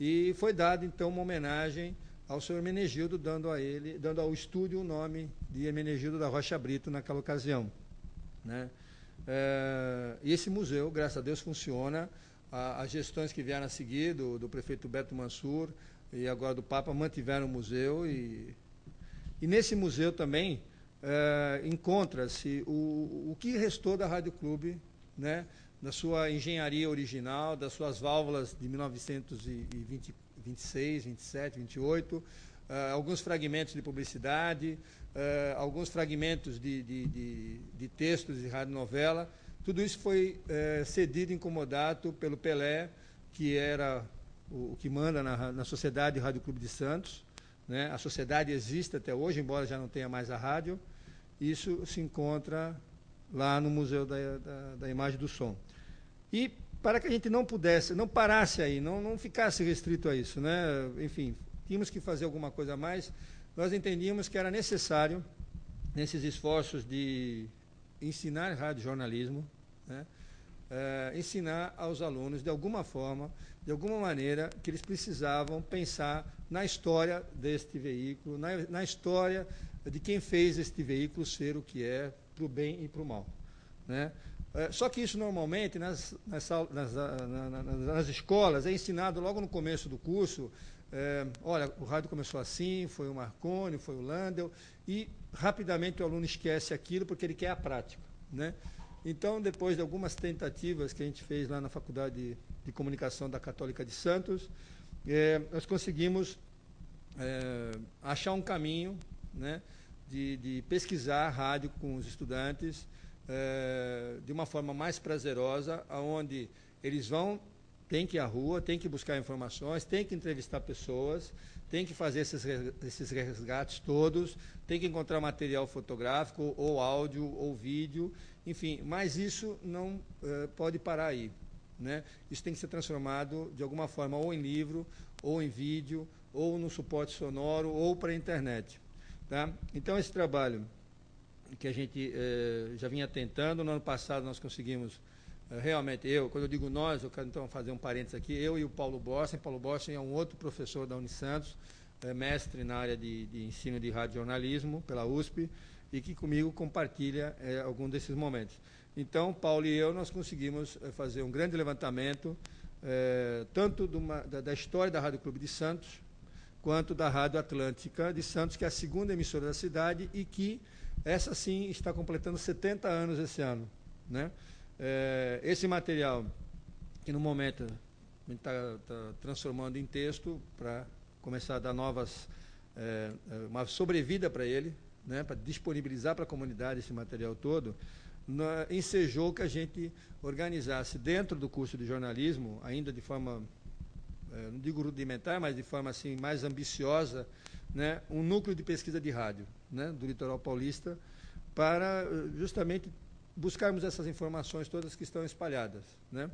E foi dada, então, uma homenagem ao senhor Menegildo, dando a ele, dando ao estúdio o nome de Menegildo da Rocha Brito naquela ocasião. Né? É, e esse museu, graças a Deus, funciona. A, as gestões que vieram a seguir, do, do, prefeito Beto Mansur e agora do Papa, mantiveram o museu. E, e nesse museu também é, encontra-se o, o que restou da Rádio Clube, né? da sua engenharia original, das suas válvulas de 1920 26, 27, 28, uh, alguns fragmentos de publicidade, uh, alguns fragmentos de, de, de, de textos de radionovela. Tudo isso foi uh, cedido em comodato pelo Pelé, que era o, o que manda na, na Sociedade Rádio Clube de Santos. Né? A sociedade existe até hoje, embora já não tenha mais a rádio. Isso se encontra lá no Museu da, da, da Imagem do Som. E para que a gente não pudesse, não parasse aí, não, não ficasse restrito a isso, né? Enfim, tínhamos que fazer alguma coisa a mais. Nós entendíamos que era necessário, nesses esforços de ensinar radiojornalismo, né? É, ensinar aos alunos, de alguma forma, de alguma maneira, que eles precisavam pensar na história deste veículo, na, na história de quem fez este veículo ser o que é, para o bem e para o mal. Né? É, só que isso normalmente nas, nas, nas, nas, escolas é ensinado logo no começo do curso. É, olha, o rádio começou assim, foi o Marconi, foi o Landel, e rapidamente o aluno esquece aquilo porque ele quer a prática. Né? Então, depois de algumas tentativas que a gente fez lá na Faculdade de, de Comunicação da Católica de Santos, é, nós conseguimos é, achar um caminho né, de, de pesquisar rádio com os estudantes é, de uma forma mais prazerosa, onde eles vão, tem que ir à rua, tem que buscar informações, tem que entrevistar pessoas, tem que fazer esses, esses resgates todos, tem que encontrar material fotográfico, ou áudio, ou vídeo, enfim, mas isso não é, pode parar aí. Né? Isso tem que ser transformado de alguma forma ou em livro, ou em vídeo, ou no suporte sonoro, ou para a internet. Tá? Então, esse trabalho que a gente eh, já vinha tentando. No ano passado nós conseguimos, eh, realmente, eu, quando eu digo nós, eu quero então fazer um parênteses aqui, eu e o Paulo Bossen. Paulo Bossen é um outro professor da Unisantos, é mestre na área de, de ensino de radiojornalismo pela USP, e que comigo compartilha eh, algum desses momentos. Então, Paulo e eu, nós conseguimos fazer um grande levantamento, tanto uma, da, da história da Rádio Clube de Santos, quanto da Rádio Atlântica de Santos, que é a segunda emissora da cidade e que essa sim está completando 70 anos esse ano. Né? É, esse material, que no momento a gente está tá transformando em texto para começar a dar novas, é, é uma sobrevida para ele, né, para disponibilizar para a comunidade esse material todo, na, ensejou que a gente organizasse dentro do curso de jornalismo, ainda de forma, não digo rudimentar, mas de forma assim mais ambiciosa, né, um núcleo de pesquisa de rádio né, do litoral paulista para eh, justamente buscarmos essas informações todas que estão espalhadas. Né?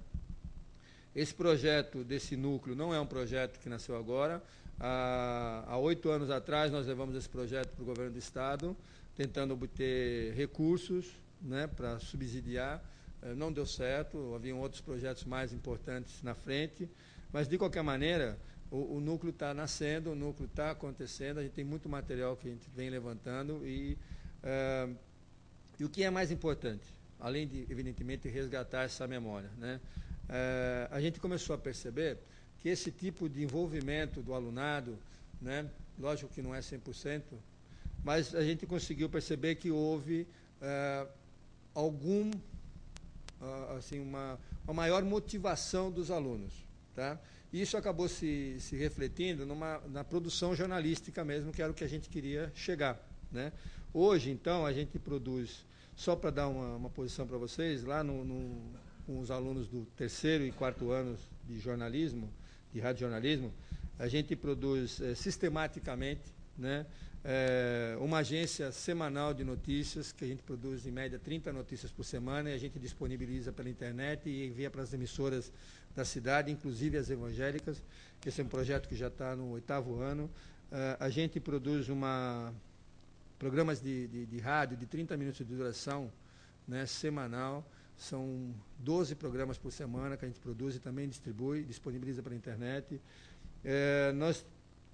Esse projeto desse núcleo não é um projeto que nasceu agora. Há oito anos atrás nós levamos esse projeto para o governo do Estado, tentando obter recursos né, para subsidiar. Eh, não deu certo, haviam outros projetos mais importantes na frente, mas de qualquer maneira, o, o núcleo está nascendo, o núcleo está acontecendo, a gente tem muito material que a gente vem levantando e, uh, e o que é mais importante, além de, evidentemente, resgatar essa memória, né? Uh, a gente começou a perceber que esse tipo de envolvimento do alunado, né, lógico que não é 100%, mas a gente conseguiu perceber que houve é, algum, assim, uma, uma maior motivação dos alunos. Tá? Isso acabou se, se refletindo numa, na produção jornalística mesmo, que era o que a gente queria chegar. Né? Hoje, então, a gente produz, só para dar uma, uma posição para vocês, lá no, no, com os alunos do terceiro e quarto anos de jornalismo, de radiojornalismo, a gente produz é, sistematicamente né, é, uma agência semanal de notícias, que a gente produz em média 30 notícias por semana, e a gente disponibiliza pela internet e envia para as emissoras da cidade, inclusive as evangélicas. Esse é um projeto que já está no oitavo ano. Uh, a gente produz uma, programas de, de, de, rádio de 30 minutos de duração, né, semanal. São 12 programas por semana que a gente produz e também distribui, disponibiliza pela internet. É, nós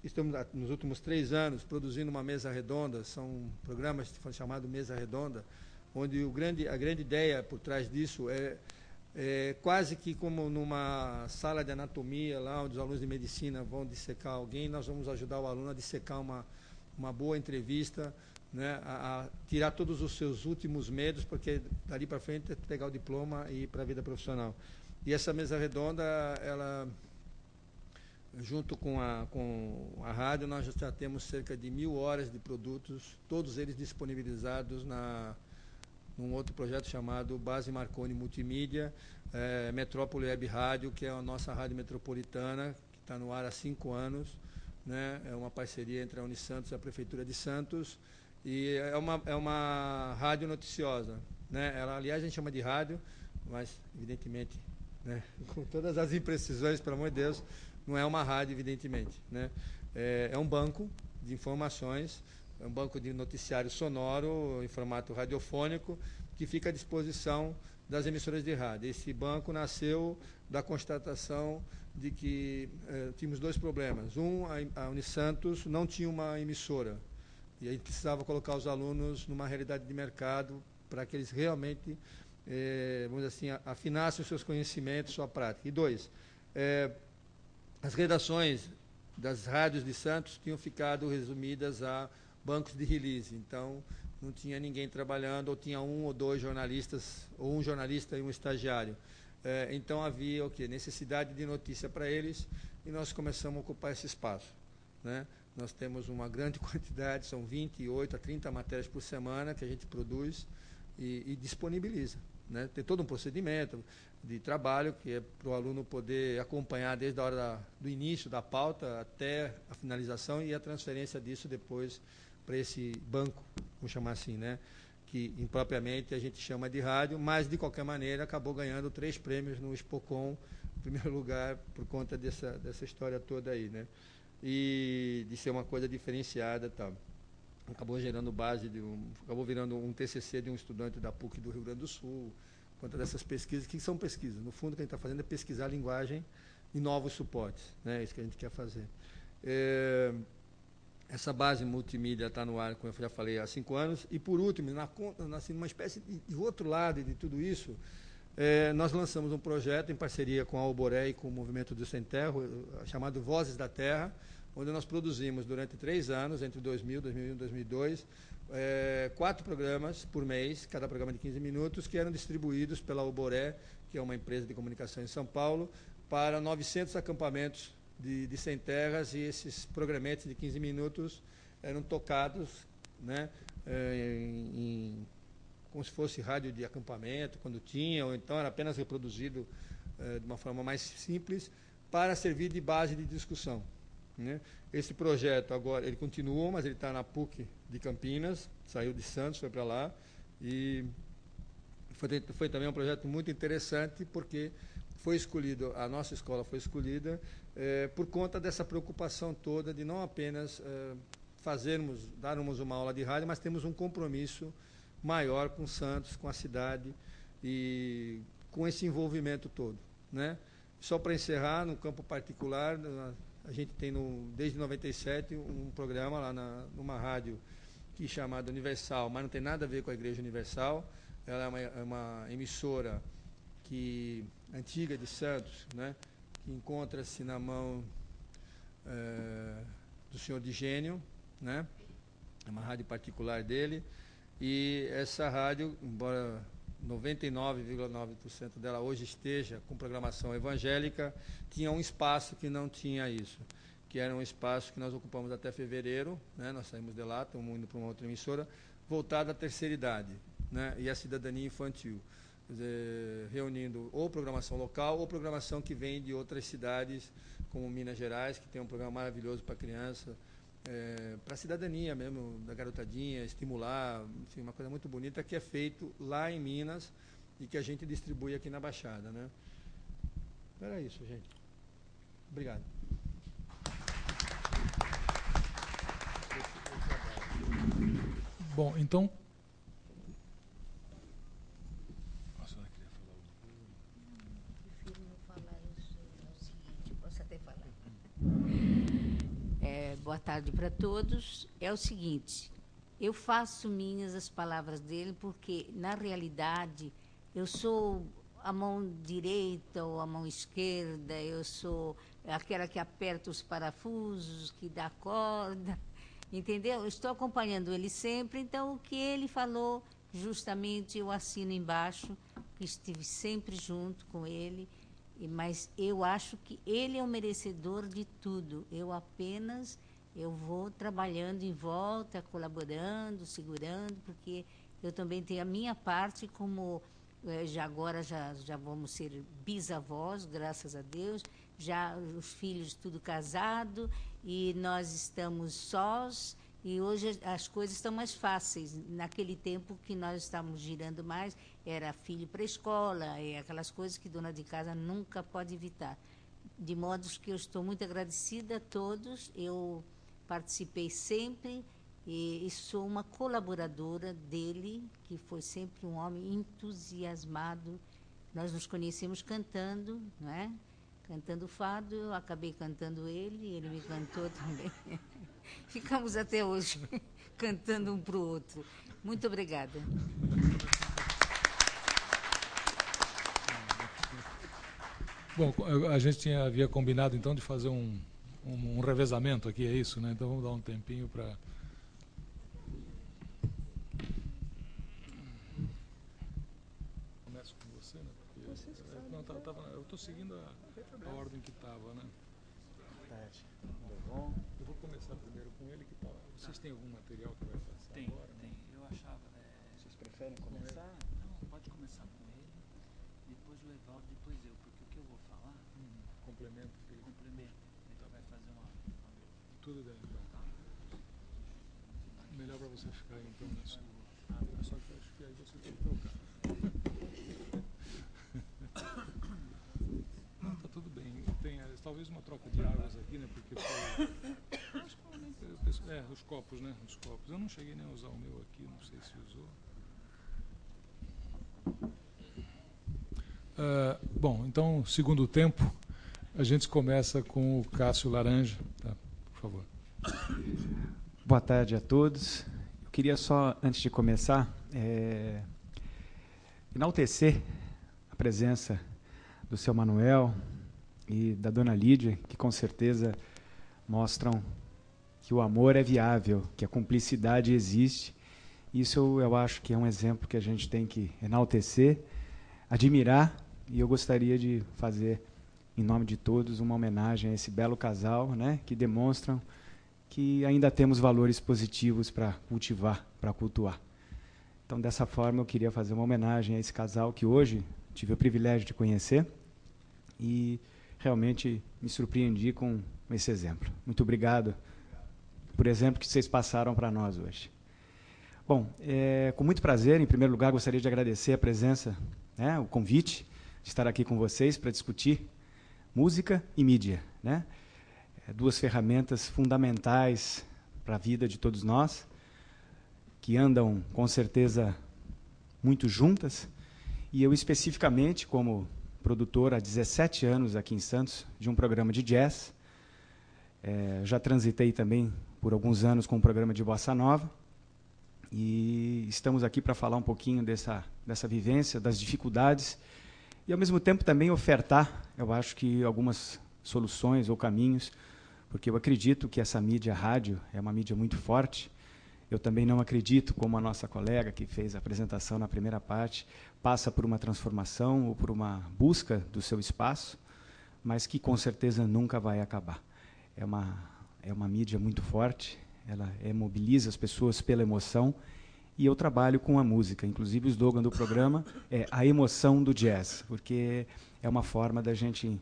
estamos, nos últimos três anos, produzindo uma mesa redonda, são programas chamados Mesa Redonda, onde o grande, a grande ideia por trás disso é, é quase que como numa sala de anatomia, lá onde os alunos de medicina vão dissecar alguém, nós vamos ajudar o aluno a dissecar uma, uma boa entrevista, né, a, a, tirar todos os seus últimos medos, porque dali para frente é pegar o diploma e ir para a vida profissional. E essa mesa redonda, ela junto com a, com a rádio, nós já temos cerca de mil horas de produtos, todos eles disponibilizados na num outro projeto chamado Base Marconi Multimídia, é, Metrópole Web Rádio, que é a nossa rádio metropolitana, que está no ar há cinco anos. Né? É uma parceria entre a Unisantos e a Prefeitura de Santos. E é uma, é uma rádio noticiosa. Né? Ela, aliás, a gente chama de rádio, mas, evidentemente, né? com todas as imprecisões, pelo amor de Deus, não é uma rádio, evidentemente. Né? É, é um banco de informações, um banco de noticiário sonoro em formato radiofônico que fica à disposição das emissoras de rádio. Esse banco nasceu da constatação de que eh, tínhamos dois problemas. Um, a, a Unisantos não tinha uma emissora e a gente precisava colocar os alunos numa realidade de mercado para que eles realmente, eh, vamos dizer assim, afinassem os seus conhecimentos, sua prática. E dois, eh, as redações das rádios de Santos tinham ficado resumidas a bancos de release. Então, não tinha ninguém trabalhando, ou tinha um ou dois jornalistas, ou um jornalista e um estagiário. É, então, havia o quê? Necessidade de notícia para eles, e nós começamos a ocupar esse espaço. Né? Nós temos uma grande quantidade, são 28 a 30 matérias por semana que a gente produz e, e disponibiliza. Né? Tem todo um procedimento de trabalho que é para o aluno poder acompanhar desde a hora da, do início da pauta até a finalização e a transferência disso depois para esse banco, vamos chamar assim, né? que impropriamente a gente chama de rádio, mas de qualquer maneira acabou ganhando três prêmios no Spocon, em primeiro lugar, por conta dessa, dessa história toda aí, né? E de ser uma coisa diferenciada tal. Acabou gerando base de um, acabou virando um TCC de um estudante da PUC do Rio Grande do Sul, conta dessas pesquisas, que são pesquisas. No fundo, o que a gente está fazendo é pesquisar a linguagem em novos suportes, né? É isso que a gente quer fazer. É, essa base multimídia está no ar, como eu já falei, há cinco anos. E, por último, na, assim, uma espécie de, de outro lado de tudo isso, é, nós lançamos um projeto em parceria com a Alboré e com o Movimento do Sem Terra, chamado Vozes da Terra, onde nós produzimos durante três anos, entre 2000, 2001 e 2002, é, quatro programas por mês, cada programa de 15 minutos, que eram distribuídos pela Alboré, que é uma empresa de comunicação em São Paulo, para 900 acampamentos de, de sem terras e esses programetes de 15 minutos eram tocados né, é, em, em, como se fosse rádio de acampamento, quando tinha, ou então era apenas reproduzido é, de uma forma mais simples, para servir de base de discussão. Né? Esse projeto agora, ele continua, mas ele está na PUC de Campinas, saiu de Santos, foi para lá, e foi, foi também um projeto muito interessante, porque foi escolhido, a nossa escola foi escolhida é, por conta dessa preocupação toda de não apenas é, fazermos, darmos uma aula de rádio, mas temos um compromisso maior com Santos, com a cidade e com esse envolvimento todo. Né? Só para encerrar, no campo particular, a gente tem no, desde 97 um programa lá na, numa rádio que é chamada Universal, mas não tem nada a ver com a Igreja Universal. Ela é uma, é uma emissora que antiga de Santos, né, que encontra-se na mão é, do senhor de Gênio, né, é uma rádio particular dele. E essa rádio, embora 99,9% dela hoje esteja com programação evangélica, tinha um espaço que não tinha isso, que era um espaço que nós ocupamos até fevereiro, né? nós saímos de lá, estamos indo para uma outra emissora, voltada à terceira idade né? e à cidadania infantil, dizer, reunindo ou programação local ou programação que vem de outras cidades, como Minas Gerais, que tem um programa maravilhoso para criança, é, para a cidadania mesmo, da garotadinha, estimular, enfim, uma coisa muito bonita que é feito lá em Minas e que a gente distribui aqui na Baixada. Né? Era isso, gente. Obrigado. Bom, então. Prefiro não falar isso, é o seguinte, posso até falar. É, boa tarde para todos. É o seguinte, eu faço minhas as palavras dele porque, na realidade, eu sou a mão direita ou a mão esquerda, eu sou aquela que aperta os parafusos, que dá corda, entendeu? Eu estou acompanhando ele sempre, então o que ele falou, justamente eu assino embaixo, que estive sempre junto com ele, mas eu acho que ele é o merecedor de tudo. Eu apenas eu vou trabalhando em volta, colaborando, segurando, porque eu também tenho a minha parte como eh, já agora já, já vamos ser bisavós, graças a Deus, já os filhos tudo casado e nós estamos sós e hoje as coisas estão mais fáceis. Naquele tempo que nós estávamos girando mais, era filho para a escola, e aquelas coisas que dona de casa nunca pode evitar. De modo que eu estou muito agradecida a todos. Eu participei sempre e, e sou uma colaboradora dele, que foi sempre um homem entusiasmado. Nós nos conhecemos cantando, não é? Cantando fado, eu acabei cantando ele, ele me cantou também. Ficamos até hoje cantando um para o outro. Muito obrigada. Bom, a gente tinha, havia combinado então de fazer um, um, um revezamento aqui, é isso, né? Então vamos dar um tempinho para. Começo com você, né? Porque, é, não, tá- tava- eu estou seguindo a, a ordem que estava, né? Tarde. Tudo bom? Eu vou começar primeiro com ele que tá. Vocês têm algum material que vai passar Tem, agora? tem. Eu achava. é, Vocês preferem começar? Não, pode começar com ele, depois o Evaldo, depois eu, porque o que eu vou falar. Complemento, filho. Complemento. Então vai fazer uma. uma- Tudo bem, então. Melhor para você ficar aí, então nessa. Ah, Só que eu acho que aí você tem que trocar. Não, tá tudo bem. Tem eh, talvez uma troca de águas aqui, né? Porque foi. É, os copos, né? Os copos. Eu não cheguei nem a usar o meu aqui, não sei se usou. Ah, bom, então, segundo tempo, a gente começa com o Cássio Laranja, tá? Por favor. Boa tarde a todos. Eu queria só, antes de começar, eh, enaltecer a presença do seu Manuel e da dona Lídia, que com certeza mostram que o amor é viável, que a cumplicidade existe. Isso eu acho que é um exemplo que a gente tem que enaltecer, admirar, e eu gostaria de fazer, em nome de todos, uma homenagem a esse belo casal, né, que demonstram que ainda temos valores positivos para cultivar, para cultuar. Então, dessa forma, eu queria fazer uma homenagem a esse casal que hoje tive o privilégio de conhecer e realmente me surpreendi com esse exemplo. Muito obrigado por exemplo que vocês passaram para nós hoje. Bom, é, com muito prazer, em primeiro lugar, gostaria de agradecer a presença, né, o convite de estar aqui com vocês para discutir música e mídia, né? É, duas ferramentas fundamentais para a vida de todos nós, que andam com certeza muito juntas, e eu especificamente como produtor há 17 anos aqui em Santos de um programa de jazz, é, já transitei também por alguns anos com um programa de bossa nova e estamos aqui para falar um pouquinho dessa dessa vivência, das dificuldades e ao mesmo tempo também ofertar, eu acho que algumas soluções ou caminhos, porque eu acredito que essa mídia rádio é uma mídia muito forte Eu também não acredito, como a nossa colega que fez a apresentação na primeira parte, passa por uma transformação ou por uma busca do seu espaço, mas que com certeza nunca vai acabar. É uma, é uma mídia muito forte, ela é, mobiliza as pessoas pela emoção e eu trabalho com a música. Inclusive, o slogan do programa é a emoção do jazz, porque é uma forma da gente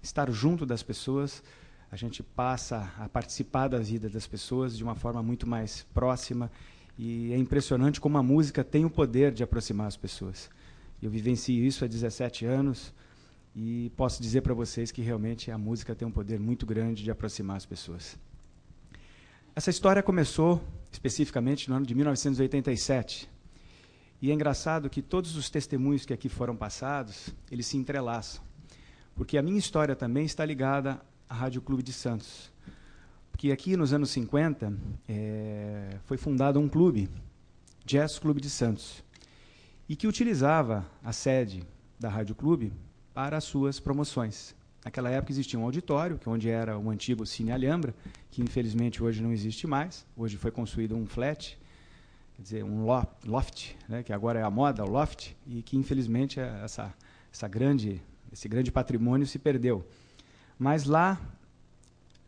estar junto das pessoas, a gente passa a participar da vida das pessoas de uma forma muito mais próxima e é impressionante como a música tem o poder de aproximar as pessoas. Eu vivencio isso há 17 anos e posso dizer para vocês que realmente a música tem um poder muito grande de aproximar as pessoas. Essa história começou especificamente no ano de 1987. E é engraçado que todos os testemunhos que aqui foram passados, eles se entrelaçam. Porque a minha história também está ligada a Rádio Clube de Santos. Porque aqui nos anos 50 é, foi fundado um clube, Jazz Clube de Santos, e que utilizava a sede da Rádio Clube para as suas promoções. Naquela época existia um auditório, que é onde era o antigo Cine Alhambra, que infelizmente hoje não existe mais. Hoje foi construído um flat, quer dizer, um loft, né, que agora é a moda, o loft, e que infelizmente essa, essa grande, esse grande patrimônio se perdeu. Mas lá,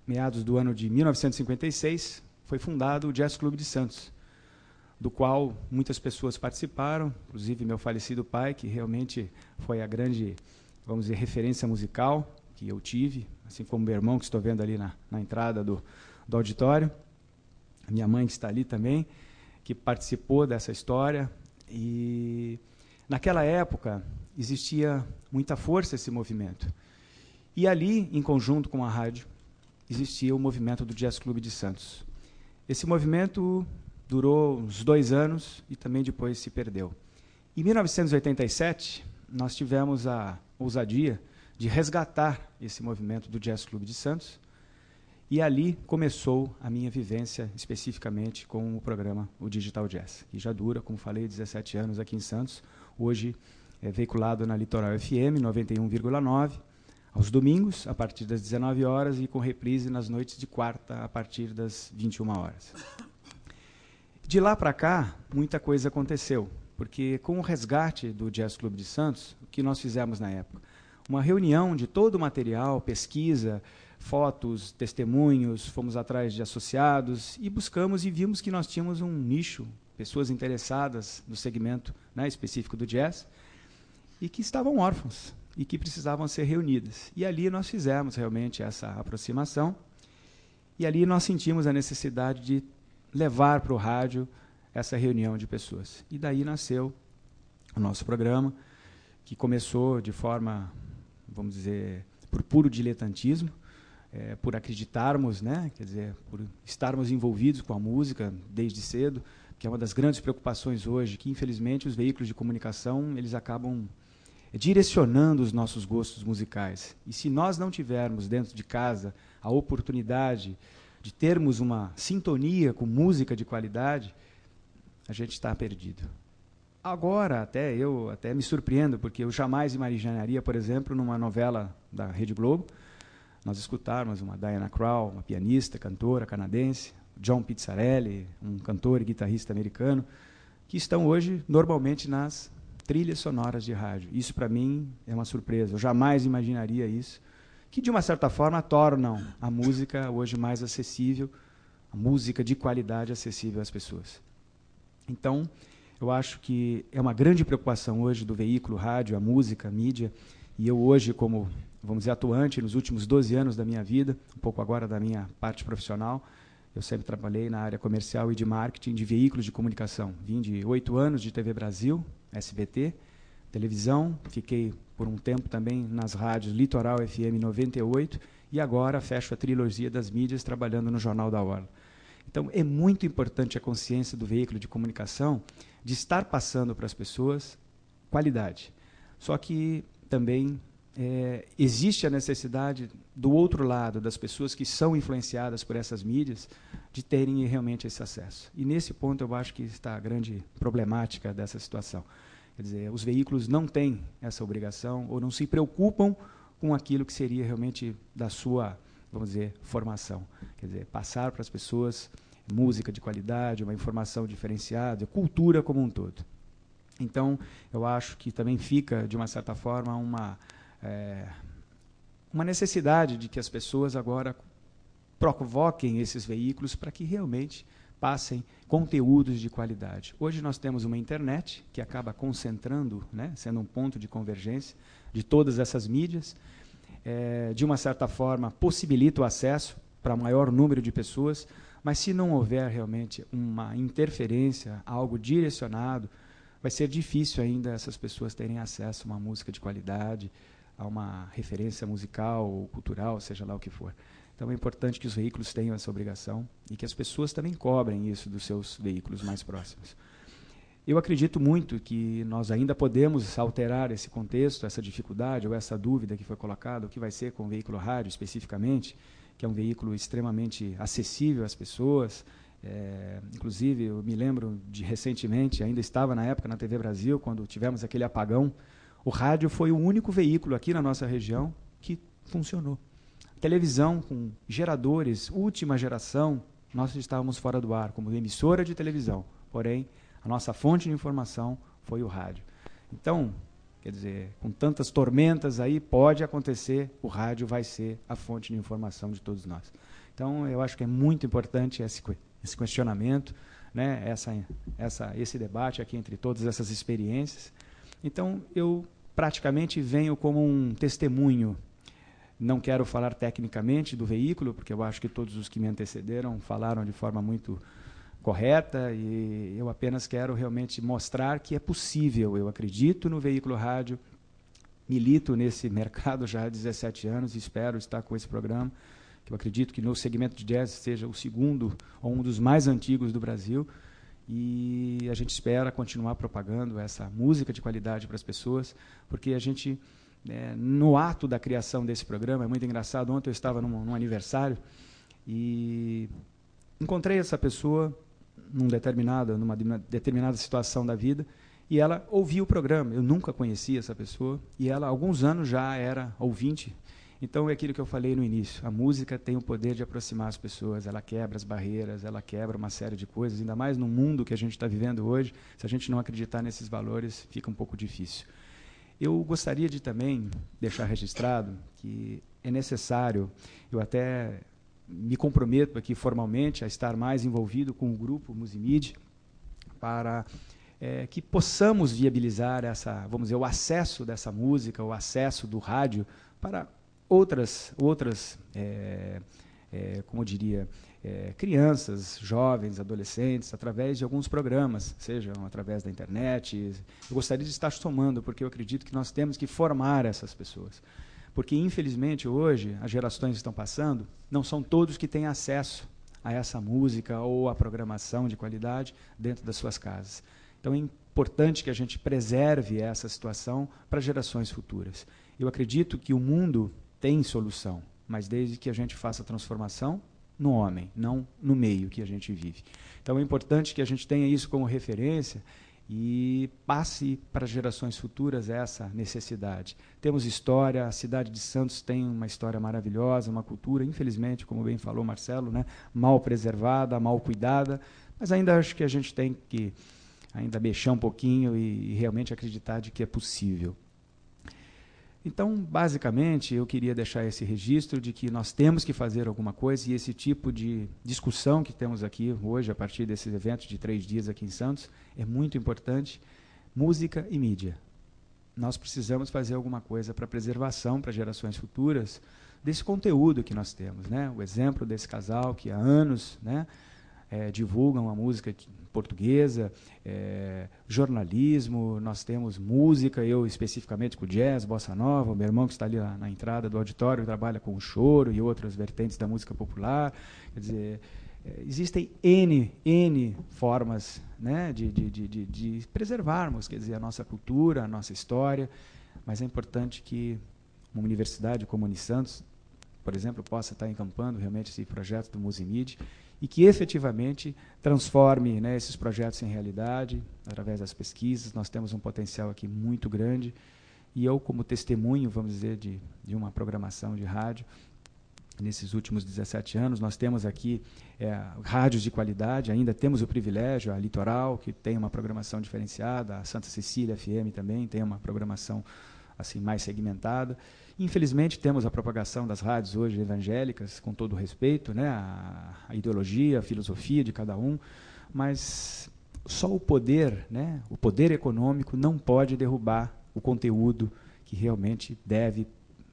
meados do ano de 1956, foi fundado o Jazz Clube de Santos, do qual muitas pessoas participaram, inclusive meu falecido pai, que realmente foi a grande, vamos dizer, referência musical que eu tive, assim como meu irmão, que estou vendo ali na, na entrada do, do auditório, minha mãe, que está ali também, que participou dessa história. E naquela época existia muita força esse movimento. E ali, em conjunto com a rádio, existia o movimento do Jazz Clube de Santos. Esse movimento durou uns dois anos e também depois se perdeu. Em 1987, nós tivemos a ousadia de resgatar esse movimento do Jazz Clube de Santos, e ali começou a minha vivência especificamente com o programa O Digital Jazz, que já dura, como falei, 17 anos aqui em Santos. Hoje é veiculado na Litoral FM 91,9 aos domingos, a partir das 19 horas, e com reprise nas noites de quarta, a partir das 21 horas. De lá para cá, muita coisa aconteceu, porque com o resgate do Jazz Clube de Santos, o que nós fizemos na época? Uma reunião de todo o material, pesquisa, fotos, testemunhos, fomos atrás de associados e buscamos e vimos que nós tínhamos um nicho, pessoas interessadas no segmento né, específico do jazz, e que estavam órfãos e que precisavam ser reunidas. E ali nós fizemos realmente essa aproximação. E ali nós sentimos a necessidade de levar para o rádio essa reunião de pessoas. E daí nasceu o nosso programa, que começou de forma, vamos dizer, por puro diletantismo, é, por acreditarmos, né, quer dizer, por estarmos envolvidos com a música desde cedo, que é uma das grandes preocupações hoje, que infelizmente os veículos de comunicação eles acabam direcionando os nossos gostos musicais. E se nós não tivermos dentro de casa a oportunidade de termos uma sintonia com música de qualidade, a gente está perdido. Agora, até eu até me surpreendo, porque eu jamais imaginaria, por exemplo, numa novela da Rede Globo, nós escutarmos uma Diana Krall, uma pianista, cantora canadense, John Pizzarelli, um cantor e guitarrista americano, que estão hoje normalmente nas trilhas sonoras de rádio. Isso para mim é uma surpresa. Eu jamais imaginaria isso, que de uma certa forma tornam a música hoje mais acessível, a música de qualidade acessível às pessoas. Então, eu acho que é uma grande preocupação hoje do veículo rádio, a música, a mídia, e eu hoje como, vamos dizer, atuante nos últimos 12 anos da minha vida, um pouco agora da minha parte profissional, eu sempre trabalhei na área comercial e de marketing de veículos de comunicação. Vim de oito anos de TV Brasil, SBT, televisão, fiquei por um tempo também nas rádios Litoral FM 98 e agora fecho a trilogia das mídias trabalhando no Jornal da Orla. Então é muito importante a consciência do veículo de comunicação de estar passando para as pessoas qualidade. Só que também é, existe a necessidade do outro lado das pessoas que são influenciadas por essas mídias de terem realmente esse acesso. E nesse ponto eu acho que está a grande problemática dessa situação. Quer dizer, os veículos não têm essa obrigação ou não se preocupam com aquilo que seria realmente da sua, vamos dizer, formação. Quer dizer, passar para as pessoas música de qualidade, uma informação diferenciada, cultura como um todo. Então, eu acho que também fica, de uma certa forma, uma, é, uma necessidade de que as pessoas agora provoquem esses veículos para que realmente passem conteúdos de qualidade. Hoje nós temos uma internet que acaba concentrando, né, sendo um ponto de convergência de todas essas mídias, é, de uma certa forma possibilita o acesso para maior número de pessoas, mas se não houver realmente uma interferência, algo direcionado, vai ser difícil ainda essas pessoas terem acesso a uma música de qualidade, a uma referência musical ou cultural, seja lá o que for. Então é importante que os veículos tenham essa obrigação e que as pessoas também cobrem isso dos seus veículos mais próximos. Eu acredito muito que nós ainda podemos alterar esse contexto, essa dificuldade ou essa dúvida que foi colocada, o que vai ser com o veículo rádio especificamente, que é um veículo extremamente acessível às pessoas. É, inclusive, eu me lembro de recentemente, ainda estava na época na TV Brasil, quando tivemos aquele apagão, o rádio foi o único veículo aqui na nossa região que funcionou. Televisão com geradores, última geração, nós estávamos fora do ar, como emissora de televisão. Porém, a nossa fonte de informação foi o rádio. Então, quer dizer, com tantas tormentas aí, pode acontecer, o rádio vai ser a fonte de informação de todos nós. Então, eu acho que é muito importante esse, esse questionamento, né, essa, essa, esse debate aqui entre todas essas experiências. Então, eu praticamente venho como um testemunho não quero falar tecnicamente do veículo, porque eu acho que todos os que me antecederam falaram de forma muito correta e eu apenas quero realmente mostrar que é possível. Eu acredito no veículo rádio, milito nesse mercado já há 17 anos e espero estar com esse programa, que eu acredito que no segmento de jazz seja o segundo ou um dos mais antigos do Brasil. E a gente espera continuar propagando essa música de qualidade para as pessoas, porque a gente é, no ato da criação desse programa, é muito engraçado. Ontem eu estava num, num aniversário e encontrei essa pessoa num determinada, numa determinada situação da vida e ela ouvia o programa. Eu nunca conhecia essa pessoa e ela, há alguns anos, já era ouvinte. Então é aquilo que eu falei no início. A música tem o poder de aproximar as pessoas. Ela quebra as barreiras, ela quebra uma série de coisas. Ainda mais no mundo que a gente está vivendo hoje. Se a gente não acreditar nesses valores, fica um pouco difícil. Eu gostaria de também deixar registrado que é necessário, eu até me comprometo aqui formalmente a estar mais envolvido com o grupo Musimid para é, que possamos viabilizar essa, vamos dizer, o acesso dessa música, o acesso do rádio para outras, outras, é, é, como eu diria, é, crianças, jovens, adolescentes, através de alguns programas, sejam através da internet. Eu gostaria de estar somando, porque eu acredito que nós temos que formar essas pessoas. Porque, infelizmente, hoje, as gerações estão passando, não são todos que têm acesso a essa música ou a programação de qualidade dentro das suas casas. Então, é importante que a gente preserve essa situação para gerações futuras. Eu acredito que o mundo tem solução, mas desde que a gente faça a transformação no homem, não no meio que a gente vive. Então é importante que a gente tenha isso como referência e passe para gerações futuras essa necessidade. Temos história, a cidade de Santos tem uma história maravilhosa, uma cultura, infelizmente, como bem falou Marcelo, né, mal preservada, mal cuidada, mas ainda acho que a gente tem que ainda mexer um pouquinho e, e realmente acreditar de que é possível. Então, basicamente, eu queria deixar esse registro de que nós temos que fazer alguma coisa e esse tipo de discussão que temos aqui hoje, a partir desses eventos de três dias aqui em Santos, é muito importante. Música e mídia. Nós precisamos fazer alguma coisa para preservação para gerações futuras desse conteúdo que nós temos. Né? O exemplo desse casal que há anos né, é, divulgam a música portuguesa, é, jornalismo, nós temos música, eu especificamente com jazz, bossa nova, o meu irmão que está ali na, na entrada do auditório trabalha com o choro e outras vertentes da música popular. Quer dizer, é, existem N, N formas né, de, de, de, de, preservarmos quer dizer, a nossa cultura, a nossa história, mas é importante que uma universidade como a Unisantos, por exemplo, possa estar encampando realmente esse projeto do Musimid e que efetivamente transforme né, esses projetos em realidade através das pesquisas. Nós temos um potencial aqui muito grande e eu, como testemunho, vamos dizer, de, de uma programação de rádio, nesses últimos 17 anos. Nós temos aqui é, rádios de qualidade, ainda temos o privilégio, a Litoral, que tem uma programação diferenciada, a Santa Cecília FM também tem uma programação assim mais segmentada. Infelizmente, temos a propagação das rádios hoje evangélicas, com todo respeito, né, a, a ideologia, a filosofia de cada um, mas só o poder, né, o poder econômico não pode derrubar o conteúdo que realmente deve,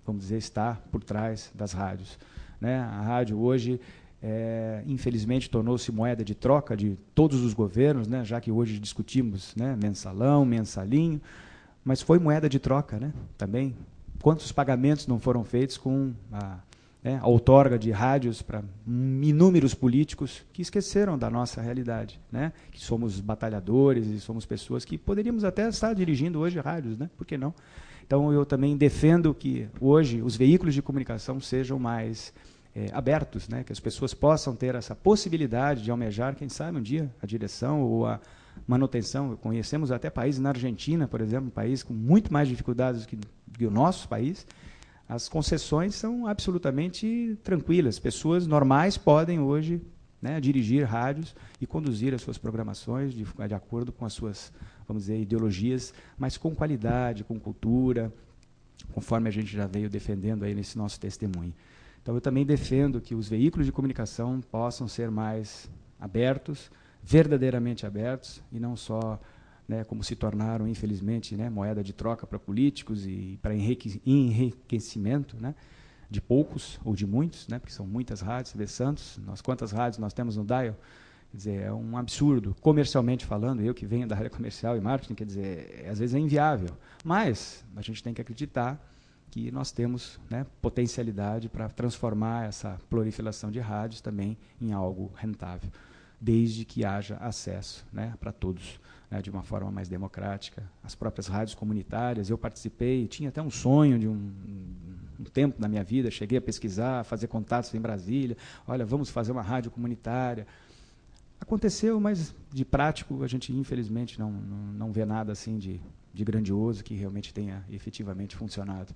vamos dizer, estar por trás das rádios. Né? A rádio hoje, é, infelizmente, tornou-se moeda de troca de todos os governos, né? já que hoje discutimos né? mensalão, mensalinho, mas foi moeda de troca né? também. Quantos pagamentos não foram feitos com a, né, a outorga de rádios para inúmeros políticos que esqueceram da nossa realidade, né? que somos batalhadores e somos pessoas que poderíamos até estar dirigindo hoje rádios, né? por que não? Então eu também defendo que hoje os veículos de comunicação sejam mais é, abertos, né? que as pessoas possam ter essa possibilidade de almejar, quem sabe um dia, a direção ou a manutenção. Conhecemos até países na Argentina, por exemplo, um país com muito mais dificuldades que, que o nosso país. As concessões são absolutamente tranquilas. Pessoas normais podem hoje né, dirigir rádios e conduzir as suas programações de, de acordo com as suas vamos dizer, ideologias, mas com qualidade, com cultura, conforme a gente já veio defendendo aí nesse nosso testemunho. Então, eu também defendo que os veículos de comunicação possam ser mais abertos, verdadeiramente abertos, e não só né, como se tornaram, infelizmente, né, moeda de troca para políticos e para enriquecimento né, de poucos ou de muitos, né, porque são muitas rádios. Você vê Santos, nós, quantas rádios nós temos no Dial? Quer dizer, é um absurdo, comercialmente falando, eu que venho da área comercial e marketing, quer dizer, é, às vezes é inviável. Mas a gente tem que acreditar que nós temos né, potencialidade para transformar essa proliferação de rádios também em algo rentável, desde que haja acesso né, para todos. Né, de uma forma mais democrática. As próprias rádios comunitárias, eu participei, tinha até um sonho de um, um tempo na minha vida, cheguei a pesquisar, fazer contatos em Brasília, olha, vamos fazer uma rádio comunitária. Aconteceu, mas de prático a gente infelizmente não, não, não vê nada assim de, de grandioso que realmente tenha efetivamente funcionado.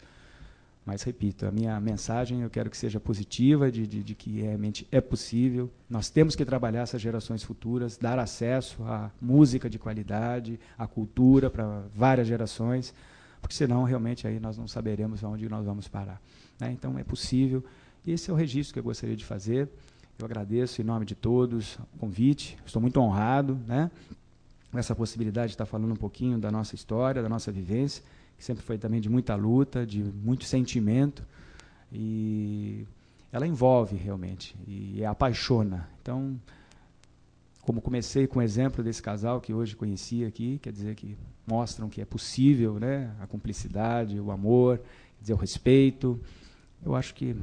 Mas, repito, a minha mensagem eu quero que seja positiva, de, de, de, que realmente é possível. Nós temos que trabalhar essas gerações futuras, dar acesso à música de qualidade, à cultura para várias gerações, porque senão realmente aí nós não saberemos aonde nós vamos parar. Né? Então é possível. Esse é o registro que eu gostaria de fazer. Eu agradeço em nome de todos o convite. Estou muito honrado, né? Essa possibilidade de estar falando um pouquinho da nossa história, da nossa vivência, que sempre foi também de muita luta, de muito sentimento e ela envolve realmente e apaixona. Então, como comecei com o exemplo desse casal que hoje conheci aqui, quer dizer que mostram que é possível, né? A cumplicidade, o amor, quer dizer, o respeito. Eu acho que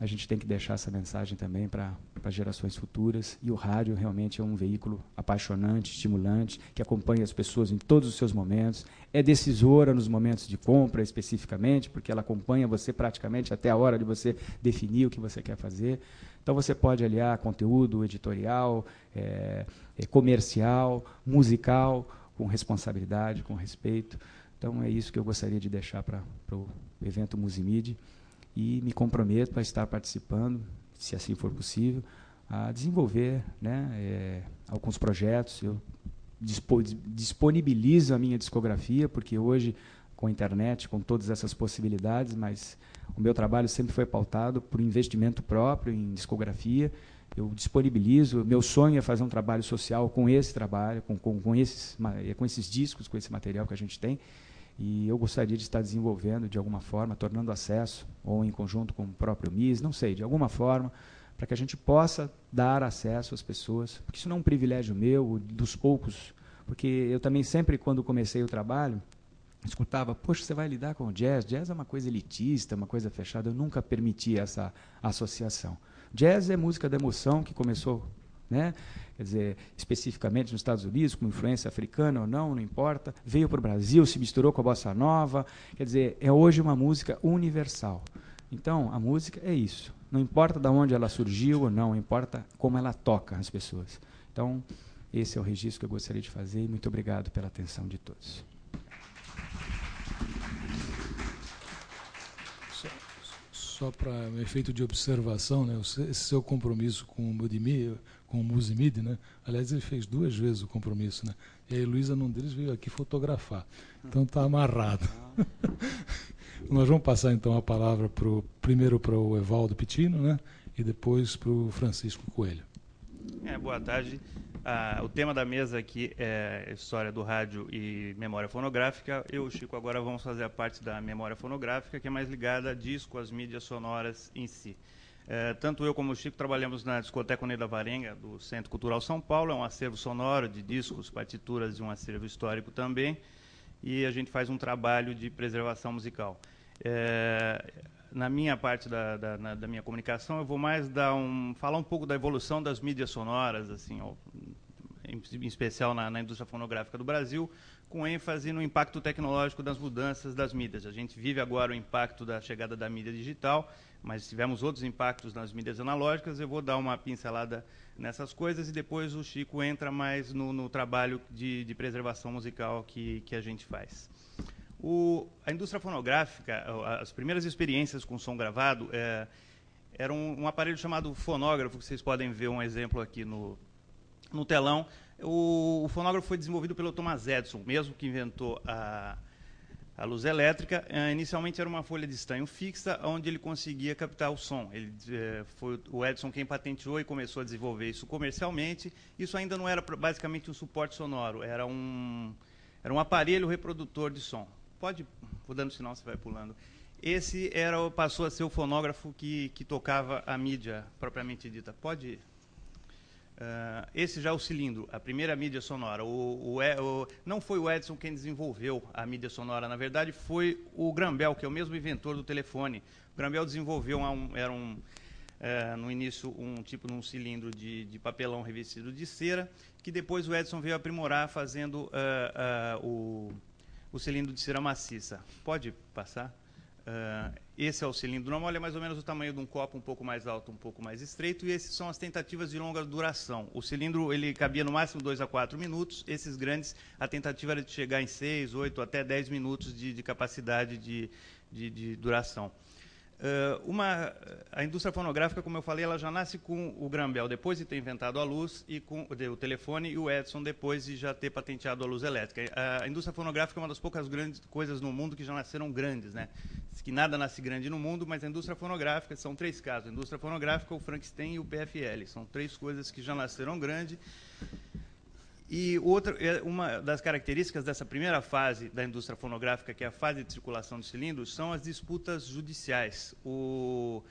a gente tem que deixar essa mensagem também para gerações futuras. E o rádio realmente é um veículo apaixonante, estimulante, que acompanha as pessoas em todos os seus momentos. É decisora nos momentos de compra, especificamente, porque ela acompanha você praticamente até a hora de você definir o que você quer fazer. Então você pode aliar conteúdo editorial, é, comercial, musical, com responsabilidade, com respeito. Então é isso que eu gostaria de deixar para o evento Musimid e me comprometo a estar participando, se assim for possível, a desenvolver né, é, alguns projetos. Eu dispo, disponibilizo a minha discografia, porque hoje, com a internet, com todas essas possibilidades, mas o meu trabalho sempre foi pautado por investimento próprio em discografia. Eu disponibilizo. Meu sonho é fazer um trabalho social com esse trabalho, com, com, com, esses, com esses discos, com esse material que a gente tem. E eu gostaria de estar desenvolvendo de alguma forma, tornando acesso, ou em conjunto com o próprio MIS, não sei, de alguma forma, para que a gente possa dar acesso às pessoas, porque isso não é um privilégio meu, dos poucos, porque eu também sempre, quando comecei o trabalho, escutava, poxa, você vai lidar com o jazz, jazz é uma coisa elitista, uma coisa fechada, eu nunca permiti essa associação. Jazz é música da emoção que começou né? quer dizer, especificamente nos Estados Unidos, com influência africana ou não, não importa, veio para o Brasil, se misturou com a bossa nova, quer dizer, é hoje uma música universal. Então, a música é isso. Não importa de onde ela surgiu ou não, importa como ela toca as pessoas. Então, esse é o registro que eu gostaria de fazer e muito obrigado pela atenção de todos. Só, só para efeito de observação, né? esse seu compromisso com o Mudimi, com o Musimid, né? Aliás, ele fez duas vezes o compromisso, né? E a Heloísa, num deles, veio aqui fotografar. Então está amarrado. Nós vamos passar então a palavra pro, primeiro para o Evaldo Pitino, né? E depois para o Francisco Coelho. É, boa tarde. Ah, o tema da mesa aqui é história do rádio e memória fonográfica. Eu e o Chico agora vamos fazer a parte da memória fonográfica, que é mais ligada a disco, às mídias sonoras em si. É, tanto eu como o Chico trabalhamos na discoteca Unida Varenga, do Centro Cultural São Paulo, é um acervo sonoro de discos, partituras e um acervo histórico também, e a gente faz um trabalho de preservação musical. É, na minha parte da, da, na, da, minha comunicação, eu vou mais dar um, falar um pouco da evolução das mídias sonoras, assim, ó, em, em, especial na, na, indústria fonográfica do Brasil, com ênfase no impacto tecnológico das mudanças das mídias. A gente vive agora o impacto da chegada da mídia digital, mas tivemos outros impactos nas mídias analógicas. Eu vou dar uma pincelada nessas coisas e depois o Chico entra mais no, no trabalho de, de preservação musical que, que a gente faz. O, a indústria fonográfica, as primeiras experiências com som gravado, é, era um, um, aparelho chamado fonógrafo, que vocês podem ver um exemplo aqui no, no telão. O, o fonógrafo foi desenvolvido pelo Thomas Edison, mesmo que inventou a, a luz elétrica. É, inicialmente era uma folha de estanho fixa, onde ele conseguia captar o som. Ele, é, foi o Edison quem patenteou e começou a desenvolver isso comercialmente. Isso ainda não era basicamente um suporte sonoro, era um, era um aparelho reprodutor de som pode, vou dando sinal, você vai pulando. Esse era, passou a ser o fonógrafo que, que tocava a mídia propriamente dita. Pode. Uh, esse já é o cilindro, a primeira mídia sonora. O, o, o, não foi o Edison quem desenvolveu a mídia sonora, na verdade foi o Graham Bell, que é o mesmo inventor do telefone. O Graham Bell desenvolveu um, era um, uh, no início um tipo de um cilindro de, de, papelão revestido de cera, que depois o Edison veio aprimorar fazendo uh, o o cilindro de cera maciça. Pode passar? Uh, esse é o cilindro normal, ele é mais ou menos o tamanho de um copo, um pouco mais alto, um pouco mais estreito, e esses são as tentativas de longa duração. O cilindro ele cabia no máximo 2 a 4 minutos, esses grandes, a tentativa era de chegar em 6, 8, até 10 minutos de, de capacidade de, de, de duração. Uh, uma, a indústria fonográfica, como eu falei, ela já nasce com o Grambel depois de ter inventado a luz e com o telefone e o Edison depois de já ter patenteado a luz elétrica. A indústria fonográfica é uma das poucas grandes coisas no mundo que já nasceram grandes, né? Que nada nasce grande no mundo, mas a indústria fonográfica são três casos: a indústria fonográfica, o Frankenstein e o PFL. São três coisas que já nasceram grandes e outra, é, uma das características dessa primeira fase da indústria fonográfica, que é a fase de circulação de cilindros, são as disputas judiciais. O,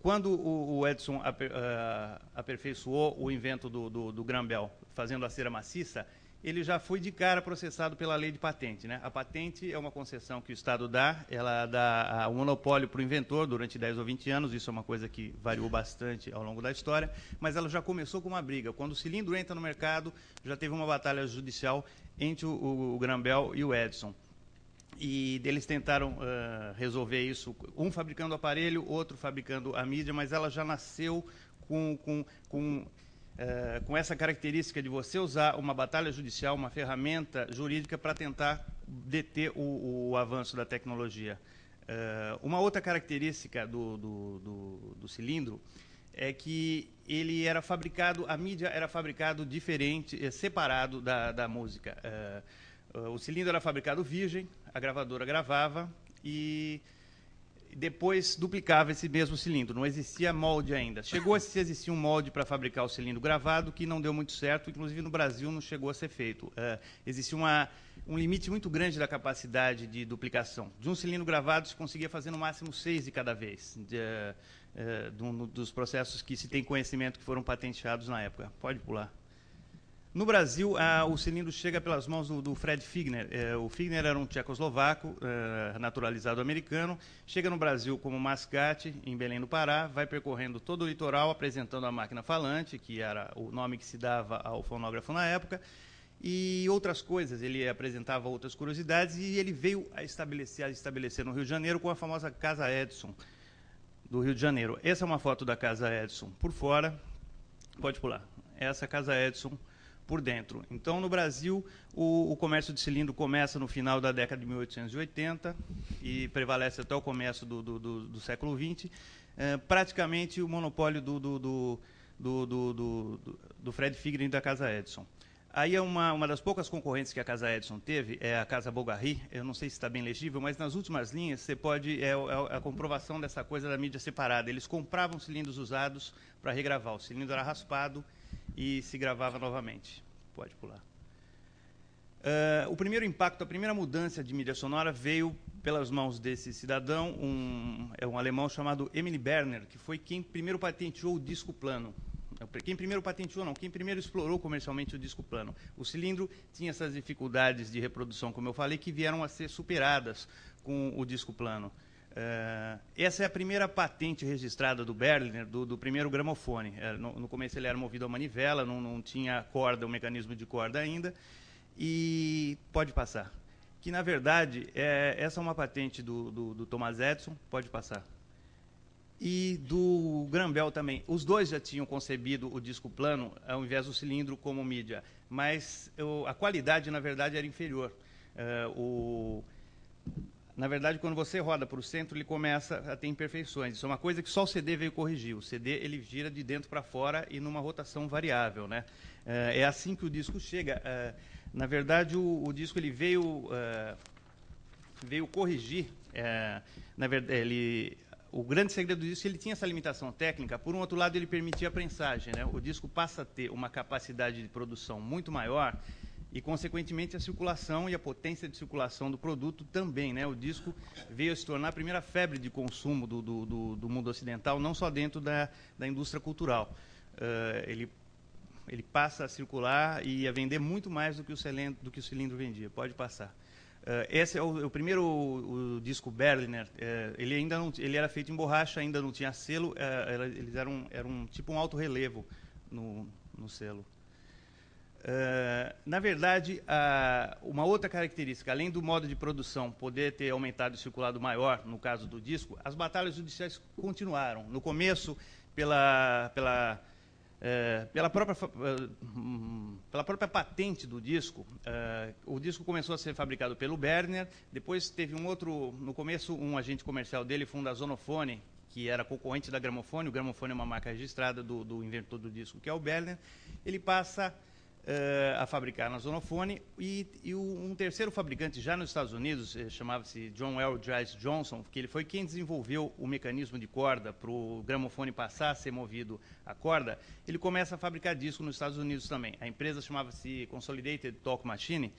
quando o, Edson ah, aperfeiçoou o invento do, do, do Grambel, fazendo a cera maciça, ele já foi de cara processado pela lei de patente. Né? A patente é uma concessão que o Estado dá, ela dá o um monopólio para o inventor durante 10 ou 20 anos, isso é uma coisa que variou bastante ao longo da história, mas ela já começou com uma briga. Quando o cilindro entra no mercado, já teve uma batalha judicial entre o, o, o Grambel e o Edison. E eles tentaram uh, resolver isso, um fabricando o aparelho, outro fabricando a mídia, mas ela já nasceu com, com, com é, com essa característica de você usar uma batalha judicial, uma ferramenta jurídica para tentar deter o, o, avanço da tecnologia. É, uma outra característica do, do, do, do, cilindro é que ele era fabricado, a mídia era fabricado diferente, é, separado da, da música. É, o cilindro era fabricado virgem, a gravadora gravava e depois duplicava esse mesmo cilindro, não existia molde ainda. Chegou a se existir um molde para fabricar o cilindro gravado, que não deu muito certo, inclusive no Brasil não chegou a ser feito. Uh, existia uma, um limite muito grande da capacidade de duplicação. De um cilindro gravado se conseguia fazer no máximo seis de cada vez, de, uh, uh, dos processos que se tem conhecimento que foram patenteados na época. Pode pular. No Brasil, o cilindro chega pelas mãos do, do Fred Figner. É, o Figner era um tchecoslovaco, é, naturalizado americano. Chega no Brasil como mascate, em Belém do Pará, vai percorrendo todo o litoral, apresentando a máquina falante, que era o nome que se dava ao fonógrafo na época, e outras coisas. Ele apresentava outras curiosidades e ele veio a estabelecer, a estabelecer no Rio de Janeiro com a famosa Casa Edson, do Rio de Janeiro. Essa é uma foto da Casa Edson por fora. Pode pular. Essa a Casa Edson por dentro. Então, no Brasil, o, o, comércio de cilindro começa no final da década de 1880 e prevalece até o começo do, do, do, do século XX. É, praticamente o monopólio do, Fred Figner e da Casa Edison. Aí é uma, uma das poucas concorrentes que a Casa Edison teve, é a Casa Bogarri. Eu não sei se está bem legível, mas nas últimas linhas você pode. É, é a comprovação dessa coisa da mídia separada. Eles compravam cilindros usados para regravar. O cilindro era raspado e se gravava novamente. Pode pular. Uh, o primeiro impacto, a primeira mudança de mídia sonora veio pelas mãos desse cidadão, um, é um alemão chamado Emily Berner, que foi quem primeiro patenteou o disco plano. Quem primeiro patenteou, não, quem primeiro explorou comercialmente o disco plano. O cilindro tinha essas dificuldades de reprodução, como eu falei, que vieram a ser superadas com o disco plano. Uh, essa é a primeira patente registrada do Berliner, do, do primeiro gramofone. Uh, no, no, começo ele era movido a manivela, não, não tinha corda, o um mecanismo de corda ainda. E pode passar. Que, na verdade, é, essa é uma patente do, do, do Thomas Edison, pode passar e do Grambel também. Os dois já tinham concebido o disco plano ao invés do cilindro como mídia, mas eu, a qualidade, na verdade, era inferior. Uh, o, na verdade, quando você roda para o centro, ele começa a ter imperfeições. Isso é uma coisa que só o CD veio corrigir. O CD ele gira de dentro para fora e numa rotação variável. Né? Uh, é assim que o disco chega. Uh, na verdade, o, o, disco ele veio, veio corrigir. na verdade, ele o grande segredo é que ele tinha essa limitação técnica. Por um outro lado, ele permitia a prensagem. Né? O disco passa a ter uma capacidade de produção muito maior e, consequentemente, a circulação e a potência de circulação do produto também. Né? O disco veio a se tornar a primeira febre de consumo do, do, do, do mundo ocidental, não só dentro da, da indústria cultural. Uh, ele, ele passa a circular e a vender muito mais do que o cilindro, do que o cilindro vendia. Pode passar. Uh, esse é o, o primeiro o, o disco Berliner. Uh, ele ainda não, ele era feito em borracha, ainda não tinha selo. Uh, eles eram, eram tipo um alto relevo no, no selo. Na verdade, uma outra característica, além do modo de produção poder ter aumentado e circulado maior, no caso do disco, as batalhas judiciais continuaram. No começo, pela, pela é, pela, própria, é, pela própria patente do disco, é, o disco começou a ser fabricado pelo Berner, depois teve um outro, no começo, um agente comercial dele funda a Zonofone, que era concorrente da Gramofone, o Gramofone é uma marca registrada do, do inventor do disco, que é o Berner, ele passa a fabricar na Zonofone e, e um terceiro fabricante já nos Estados Unidos, eh, chamava-se John L. Dries Johnson, que ele foi quem desenvolveu o mecanismo de corda para o gramofone passar a ser movido a corda, ele começa a fabricar disco nos Estados Unidos também. A empresa chamava-se Consolidated Talk Machine,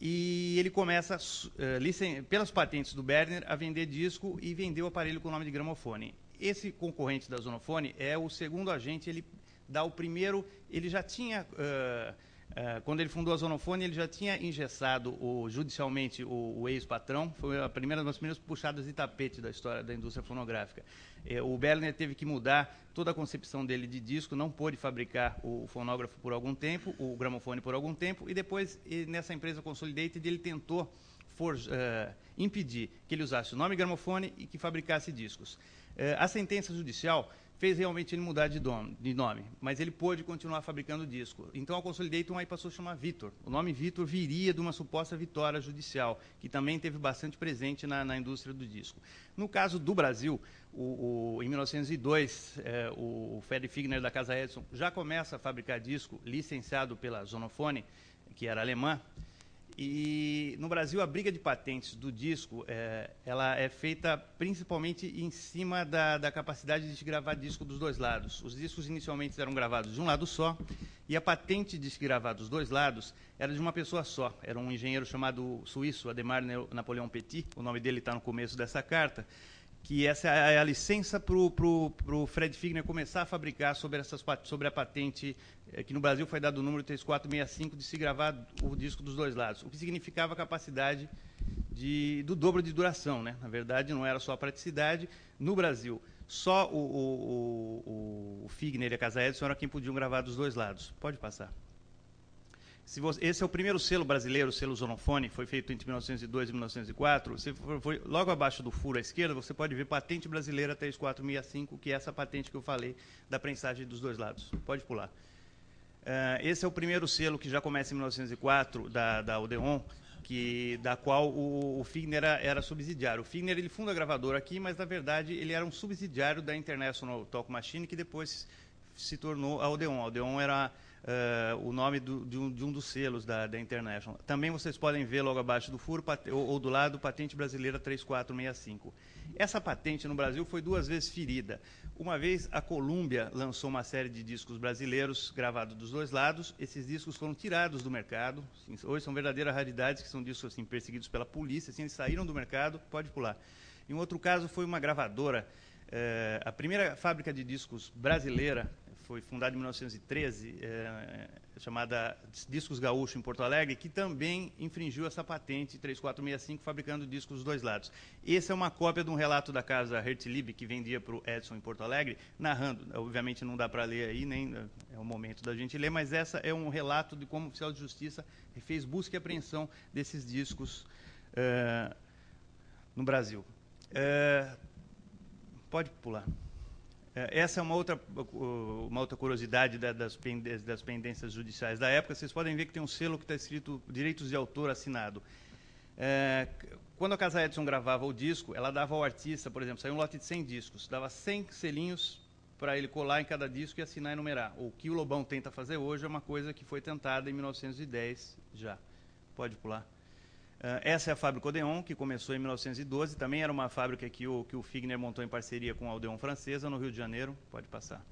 e ele começa, uh, pelas patentes do Berner, a vender disco e vender o aparelho com o nome de gramofone. Esse concorrente da Zonofone é o segundo agente, ele dá o primeiro, ele já tinha, uh, uh, quando ele fundou a Zonofone, ele já tinha engessado o, judicialmente o, o ex-patrão, foi a primeira das primeiras puxadas de tapete da história da indústria fonográfica. Eh, o Berliner teve que mudar toda a concepção dele de disco, não pôde fabricar o fonógrafo por algum tempo, o gramofone por algum tempo, e depois, nessa empresa Consolidated, ele tentou for, uh, impedir que ele usasse o nome gramofone e que fabricasse discos. Uh, a sentença judicial fez realmente ele mudar de, de nome, mas ele pôde continuar fabricando disco. Então a Consolidator aí passou a chamar Vitor. O nome Vitor viria de uma suposta vitória judicial, que também teve bastante presente na, na indústria do disco. No caso do Brasil, o, o, em 1902, é, o Fred Figner da Casa Edison já começa a fabricar disco licenciado pela Zonofone, que era alemã, e no Brasil a briga de patentes do disco é, ela é feita principalmente em cima da, da capacidade de gravar disco dos dois lados. Os discos inicialmente eram gravados de um lado só e a patente de se gravar dos dois lados era de uma pessoa só. Era um engenheiro chamado suíço Ademar Napoleão Petit. O nome dele está no começo dessa carta que essa é a licença para o Fred Figner começar a fabricar sobre, essas, sobre a patente é, que no Brasil foi dado o número 3465 de se gravar o disco dos dois lados, o que significava a capacidade de, do dobro de duração. Né? Na verdade, não era só a praticidade. No Brasil, só o, o, o, o Figner e a Casa Edson eram quem podiam gravar dos dois lados. Pode passar. Você, esse é o primeiro selo brasileiro, o selo Zonofone, foi feito entre 1902 e 1904. Você foi, logo abaixo do furo à esquerda, você pode ver patente brasileira 3465, que é essa patente que eu falei da prensagem dos dois lados. Pode pular. Uh, esse é o primeiro selo que já começa em 1904 da, da Odeon, que, da qual o, o Figner era, era, subsidiário. O Figner ele funda a gravadora aqui, mas na verdade ele era um subsidiário da International Talk Machine, que depois se tornou a Odeon. A Odeon era uh, o nome do, de, um, de, um, dos selos da, da, International. Também vocês podem ver logo abaixo do furo, ou, ou do lado, patente brasileira 3465. Essa patente no Brasil foi duas vezes ferida. Uma vez a Columbia lançou uma série de discos brasileiros gravados dos dois lados, esses discos foram tirados do mercado. Hoje são verdadeiras raridades, que são discos assim, perseguidos pela polícia, assim, eles saíram do mercado, pode pular. Em outro caso foi uma gravadora, eh, a primeira fábrica de discos brasileira foi fundada em 1913, é, chamada Discos Gaúcho, em Porto Alegre, que também infringiu essa patente 3465, fabricando discos dos dois lados. Essa é uma cópia de um relato da casa Hertzlieb, que vendia para o Edson em Porto Alegre, narrando. Obviamente não dá para ler aí, nem é o momento da gente ler, mas essa é um relato de como o oficial de justiça fez busca e apreensão desses discos é, no Brasil. É, pode pular. É, essa é uma outra, uma outra curiosidade das, das pendências judiciais da época. Vocês podem ver que tem um selo que está escrito direitos de autor assinado. É, quando a Casa Edson gravava o disco, ela dava ao artista, por exemplo, saiu um lote de 100 discos, dava 100 selinhos para ele colar em cada disco e assinar e numerar. O que o Lobão tenta fazer hoje é uma coisa que foi tentada em 1910 já. Pode pular. Uh, essa é a fábrica Odeon, que começou em 1912. Também era uma fábrica que o, que o Figner montou em parceria com a Odeon francesa, no Rio de Janeiro. Pode passar.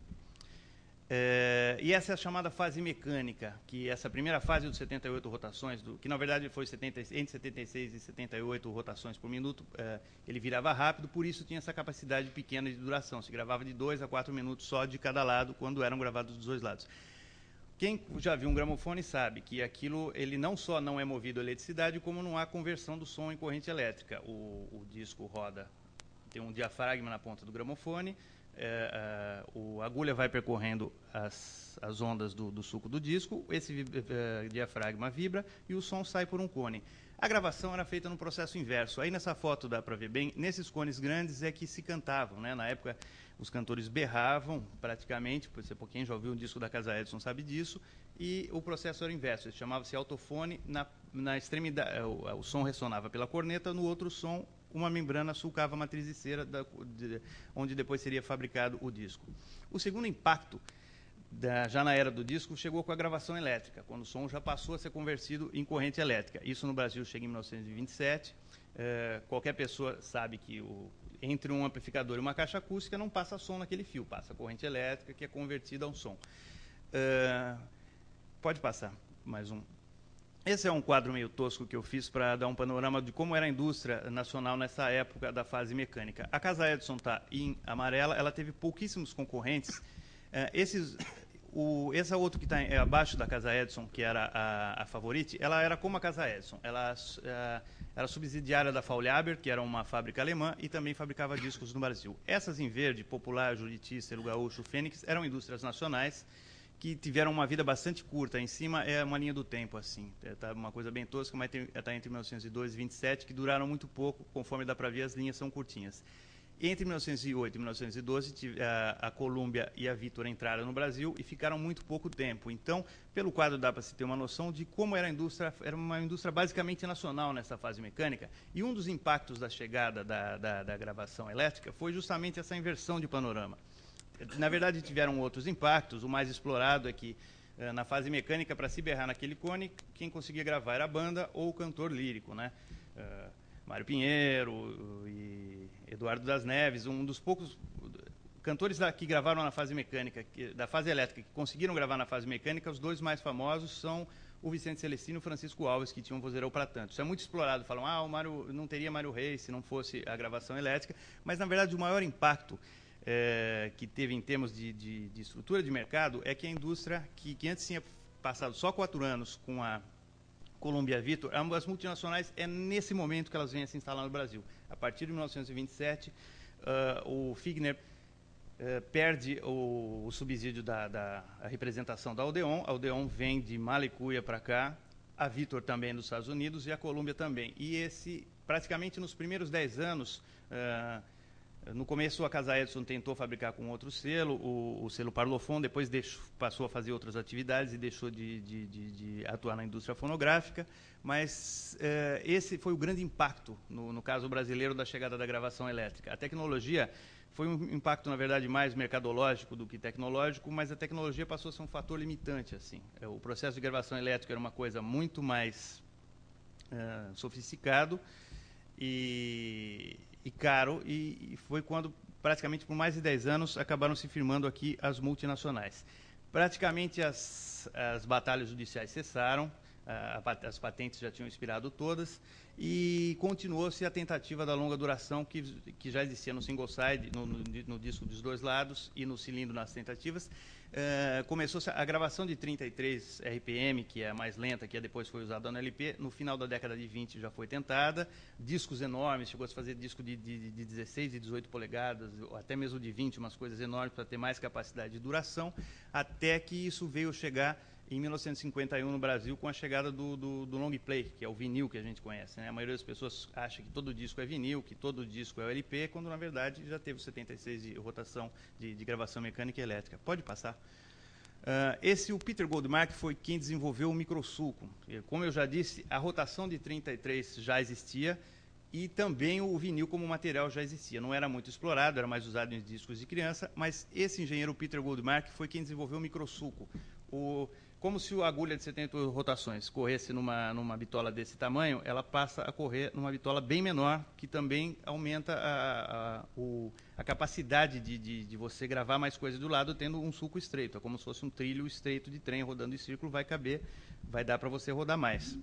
É, e essa é a chamada fase mecânica, que essa primeira fase dos 78 rotações, do, que na verdade foi 70, entre 76 e 78 rotações por minuto, é, ele virava rápido, por isso tinha essa capacidade pequena de duração. Se gravava de 2 a 4 minutos só de cada lado, quando eram gravados dos dois lados. Quem já viu um gramofone sabe que aquilo ele não só não é movido a eletricidade, como não há conversão do som em corrente elétrica. O, o disco roda, tem um diafragma na ponta do gramofone, é, é, o, a agulha vai percorrendo as, as ondas do, do, suco do disco, esse é, diafragma vibra e o som sai por um cone. A gravação era feita no processo inverso. Aí nessa foto dá para ver bem, nesses cones grandes é que se cantavam. Né? Na época os cantores berravam praticamente, quem já ouviu um disco da Casa Edson sabe disso, e o processo era inverso, chamava-se autofone, na, na extremidade, o, o, som ressonava pela corneta, no outro som uma membrana sulcava a matriz de cera, da, de, onde depois seria fabricado o disco. O segundo impacto, da, já na era do disco, chegou com a gravação elétrica, quando o som já passou a ser convertido em corrente elétrica. Isso no Brasil chega em 1927, é, qualquer pessoa sabe que o, entre um amplificador e uma caixa acústica não passa som naquele fio, passa corrente elétrica que é convertida a um som. Uh, pode passar mais um. Esse é um quadro meio tosco que eu fiz para dar um panorama de como era a indústria nacional nessa época da fase mecânica. A Casa Edson está em amarela, ela teve pouquíssimos concorrentes. Uh, esses o, essa outra que está é, abaixo da Casa Edson, que era a, a Favorite, ela era como a Casa Edson. Ela uh, era subsidiária da Faulhaber, que era uma fábrica alemã, e também fabricava discos no Brasil. Essas em verde, Popular, Juriti, Selo Gaúcho, Fênix, eram indústrias nacionais que tiveram uma vida bastante curta. Em cima é uma linha do tempo, assim. É tá uma coisa bem tosca, mas está entre 1902 e 27, que duraram muito pouco, conforme dá para ver, as linhas são curtinhas. Entre 1908 e 1912, a, a Colômbia e a Vitor entraram no Brasil e ficaram muito pouco tempo. Então, pelo quadro dá para se ter uma noção de como era a indústria, era uma indústria basicamente nacional nessa fase mecânica. E um dos impactos da chegada da, da, da gravação elétrica foi justamente essa inversão de panorama. Na verdade, tiveram outros impactos. O mais explorado é que eh, na fase mecânica, para se berrar naquele cone, quem conseguia gravar era a banda ou o cantor lírico, né? Uh, Mário Pinheiro e Eduardo das Neves, um dos poucos cantores que gravaram na fase mecânica, que, da fase elétrica, que conseguiram gravar na fase mecânica, os dois mais famosos são o Vicente Celestino e o Francisco Alves, que tinham vozeirão para tanto. Isso é muito explorado. Falam, ah, o Mário, não teria Mário Reis se não fosse a gravação elétrica. Mas, na verdade, o maior impacto é, que teve em termos de, de, de, estrutura de mercado é que a indústria, que, que antes tinha passado só quatro anos com a Columbia Vitor, as multinacionais é nesse momento que elas vêm a se instalar no Brasil. A partir de 1927, uh, ah, o Figner uh, perde o, o subsídio da, da representação da Odeon. A Odeon vem de Malicuia para cá, a Vitor também é dos Estados Unidos e a Columbia também. E esse, praticamente nos primeiros 10 anos, uh, No começo, a Casa Edson tentou fabricar com outro selo, o, o selo Parlophone, depois deixou, passou a fazer outras atividades e deixou de, de, de, de atuar na indústria fonográfica, mas eh, esse foi o grande impacto, no, no caso brasileiro, da chegada da gravação elétrica. A tecnologia foi um impacto, na verdade, mais mercadológico do que tecnológico, mas a tecnologia passou a ser um fator limitante. assim. É, o processo de gravação elétrica era uma coisa muito mais uh, sofisticado e, e caro, e, e, foi quando, praticamente por mais de 10 anos, acabaram se firmando aqui as multinacionais. Praticamente as, as batalhas judiciais cessaram, as patentes já tinham expirado todas, e continuou-se a tentativa da longa duração que, que já existia no single side, no, no, no disco dos dois lados e no cilindro nas tentativas. Uh, começou a gravação de 33 RPM, que é a mais lenta, que depois foi usada no LP, no final da década de 20 já foi tentada. Discos enormes, chegou a se fazer disco de, de, de 16 e 18 polegadas, até mesmo de 20, umas coisas enormes para ter mais capacidade de duração, até que isso veio chegar em 1951 no Brasil com a chegada do, do, do, long play, que é o vinil que a gente conhece. Né? A maioria das pessoas acha que todo disco é vinil, que todo disco é LP, quando na verdade já teve 76 de rotação de, de gravação mecânica e elétrica. Pode passar. Uh, esse, o Peter Goldmark, foi quem desenvolveu o microsulco. Como eu já disse, a rotação de 33 já existia e também o vinil como material já existia. Não era muito explorado, era mais usado em discos de criança, mas esse engenheiro Peter Goldmark foi quem desenvolveu o microsulco. O, como se a agulha de 78 rotações corresse numa, numa bitola desse tamanho, ela passa a correr numa bitola bem menor, que também aumenta a, a, o, a capacidade de, de, de, você gravar mais coisas do lado, tendo um sulco estreito. É como se fosse um trilho estreito de trem rodando em círculo, vai caber, vai dar para você rodar mais.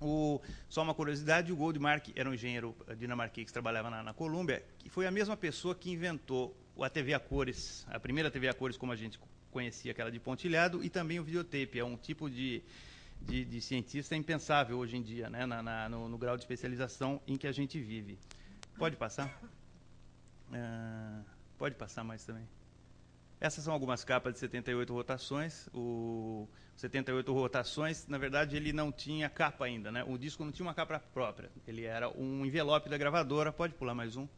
O, só uma curiosidade, o Goldmark era um engenheiro dinamarquês que trabalhava na, na Colômbia, que foi a mesma pessoa que inventou a TV a cores, a primeira TV a cores como a gente conhecia aquela de pontilhado, e também o videotape. É um tipo de, de, de cientista impensável hoje em dia, né, na, na, no, no, grau de especialização em que a gente vive. Pode passar? Uh, pode passar mais também. Essas são algumas capas de 78 rotações. O 78 rotações, na verdade, ele não tinha capa ainda, né? O disco não tinha uma capa própria. Ele era um envelope da gravadora. Pode pular mais um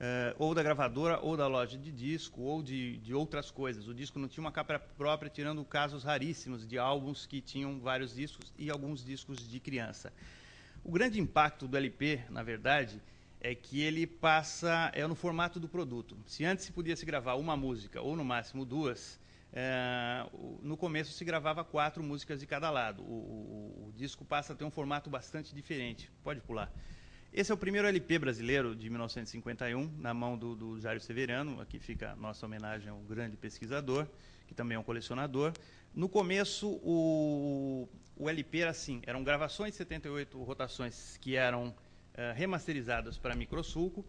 uh, ou da gravadora, ou da loja de disco, ou de, de outras coisas. O disco não tinha uma capa própria, tirando casos raríssimos de álbuns que tinham vários discos e alguns discos de criança. O grande impacto do LP, na verdade, é que ele passa é no formato do produto. Se antes se podia se gravar uma música ou no máximo duas, é, no começo se gravava quatro músicas de cada lado. O, o, o, disco passa a ter um formato bastante diferente. Pode pular. Esse é o primeiro LP brasileiro de 1951, na mão do, do Jairo Severiano. Aqui fica a nossa homenagem ao grande pesquisador, que também é um colecionador. No começo, o, o LP era assim: eram gravações de 78 rotações que eram uh, remasterizadas para microsulco,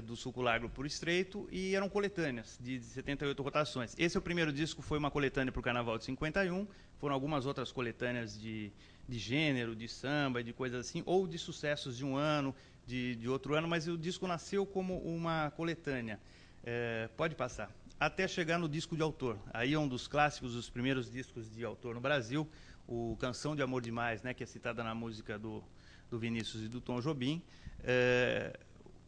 do sulco largo por estreito, e eram coletâneas de 78 rotações. Esse é o primeiro disco, foi uma coletânea para o Carnaval de 51, foram algumas outras coletâneas de de gênero, de samba, de coisas assim, ou de sucessos de um ano, de, de outro ano, mas o disco nasceu como uma coletânea. É, pode passar. Até chegar no disco de autor. Aí é um dos clássicos, os primeiros discos de autor no Brasil, o Canção de Amor Demais, né, que é citada na música do, do Vinícius e do Tom Jobim. É,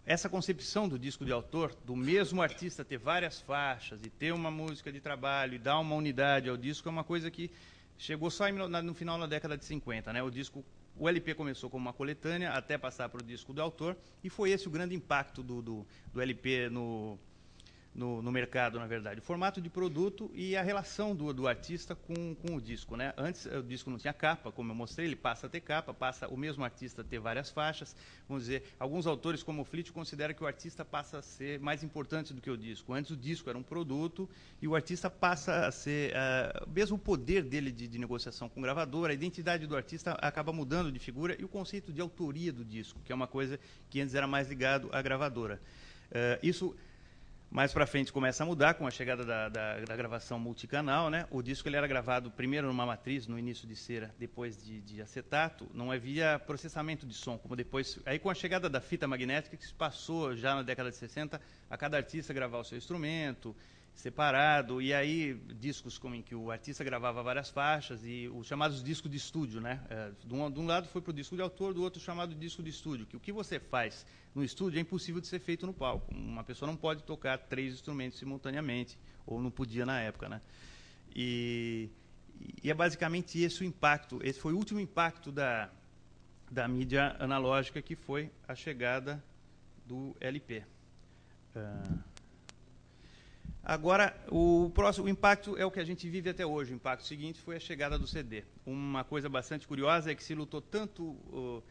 essa concepção do disco de autor, do mesmo artista ter várias faixas e ter uma música de trabalho e dar uma unidade ao disco, é uma coisa que chegou só no final da década de 50. Né? O disco, o LP começou como uma coletânea até passar para o disco do autor e foi esse o grande impacto do, do, do LP no, no, no, mercado, na verdade. O formato de produto e a relação do, do artista com, com o disco. Né? Antes, o disco não tinha capa, como eu mostrei, ele passa a ter capa, passa o mesmo artista a ter várias faixas. Vamos dizer, alguns autores, como o Fleet, consideram que o artista passa a ser mais importante do que o disco. Antes, o disco era um produto e o artista passa a ser. Uh, mesmo o poder dele de, de negociação com o gravador, a identidade do artista acaba mudando de figura e o conceito de autoria do disco, que é uma coisa que antes era mais ligado à gravadora. Uh, isso mais para frente começa a mudar com a chegada da, da, da, gravação multicanal, né? O disco ele era gravado primeiro numa matriz, no início de cera, depois de, de, acetato. Não havia processamento de som, como depois. Aí com a chegada da fita magnética que se passou já na década de 60 a cada artista gravar o seu instrumento, separado, e aí discos como em que o artista gravava várias faixas, e os chamados discos de estúdio, né? É, de, um, de um lado foi para o disco de autor, do outro chamado disco de estúdio, que o que você faz no estúdio é impossível de ser feito no palco. Uma pessoa não pode tocar três instrumentos simultaneamente, ou não podia na época, né? E, e é basicamente esse o impacto, esse foi o último impacto da, da mídia analógica, que foi a chegada do LP. Uh, Agora, o próximo o impacto é o que a gente vive até hoje. O impacto seguinte foi a chegada do CD. Uma coisa bastante curiosa é que se lutou tanto uh,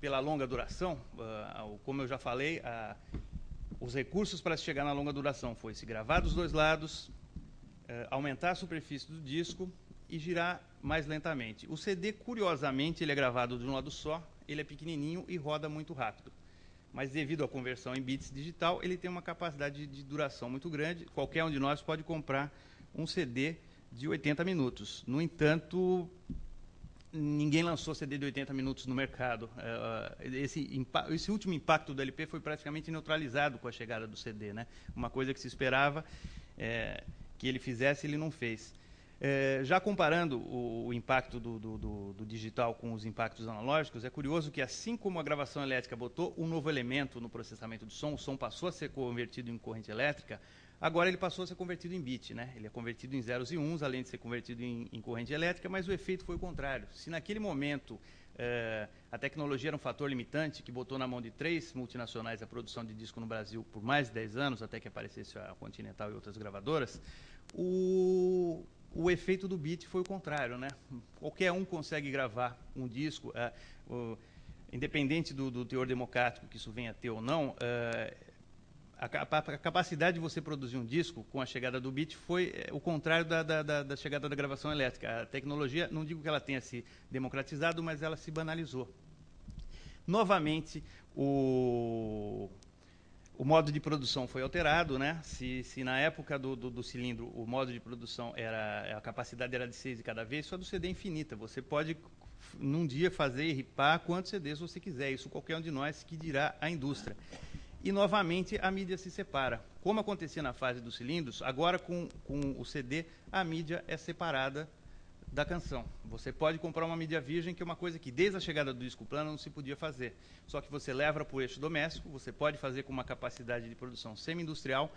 pela longa duração, uh, como eu já falei, uh, os recursos para se chegar na longa duração foi se gravar dos dois lados, aumentar a superfície do disco e girar mais lentamente. O CD, curiosamente, ele é gravado de um lado só, ele é pequenininho e roda muito rápido mas devido à conversão em bits digital, ele tem uma capacidade de duração muito grande. Qualquer um de nós pode comprar um CD de 80 minutos. No entanto, ninguém lançou CD de 80 minutos no mercado. É, esse, esse, último impacto do LP foi praticamente neutralizado com a chegada do CD. Né? Uma coisa que se esperava é, que ele fizesse, ele não fez. É, já comparando o, o impacto do, do, do, do, digital com os impactos analógicos, é curioso que, assim como a gravação elétrica botou um novo elemento no processamento do som, o som passou a ser convertido em corrente elétrica, agora ele passou a ser convertido em bit. Né? Ele é convertido em zeros e uns, além de ser convertido em, em corrente elétrica, mas o efeito foi o contrário. Se naquele momento é, a tecnologia era um fator limitante que botou na mão de três multinacionais a produção de disco no Brasil por mais de 10 anos, até que aparecesse a Continental e outras gravadoras, o, o efeito do beat foi o contrário, né? Qualquer um consegue gravar um disco, é, o, independente do, do, teor democrático que isso venha a ter ou não, é, a, a, capacidade de você produzir um disco com a chegada do beat foi é, o contrário da, da, da, da, chegada da gravação elétrica. A tecnologia, não digo que ela tenha se democratizado, mas ela se banalizou. Novamente, o, o modo de produção foi alterado, né? Se, se na época do, do, do, cilindro o modo de produção era a capacidade era de 6 de cada vez, só do CD é infinita. Você pode num dia fazer e ripar quantos CDs você quiser. Isso qualquer um de nós que dirá a indústria. E novamente a mídia se separa. Como acontecia na fase dos cilindros, agora com, com o CD a mídia é separada da canção. Você pode comprar uma mídia virgem, que é uma coisa que desde a chegada do disco plano não se podia fazer. Só que você leva para o eixo doméstico, você pode fazer com uma capacidade de produção semi-industrial.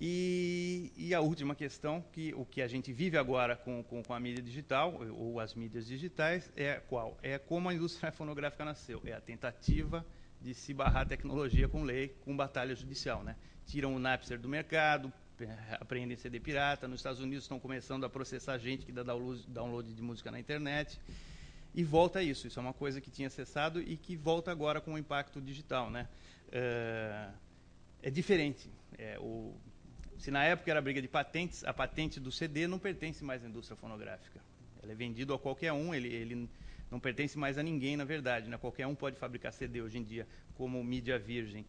E, e, a última questão, que o que a gente vive agora com, com, com, a mídia digital, ou as mídias digitais, é qual? É como a indústria fonográfica nasceu. É a tentativa de se barrar tecnologia com lei, com batalha judicial. Né? Tiram o Napster do mercado, apreendem CD pirata. Nos Estados Unidos estão começando a processar gente que dá download de música na internet. E volta isso. Isso é uma coisa que tinha cessado e que volta agora com o impacto digital. Né? É, é diferente. É, o, se na época era briga de patentes, a patente do CD não pertence mais à indústria fonográfica. Ela é vendido a qualquer um, ele, ele não pertence mais a ninguém, na verdade. Né? Qualquer um pode fabricar CD hoje em dia como mídia virgem.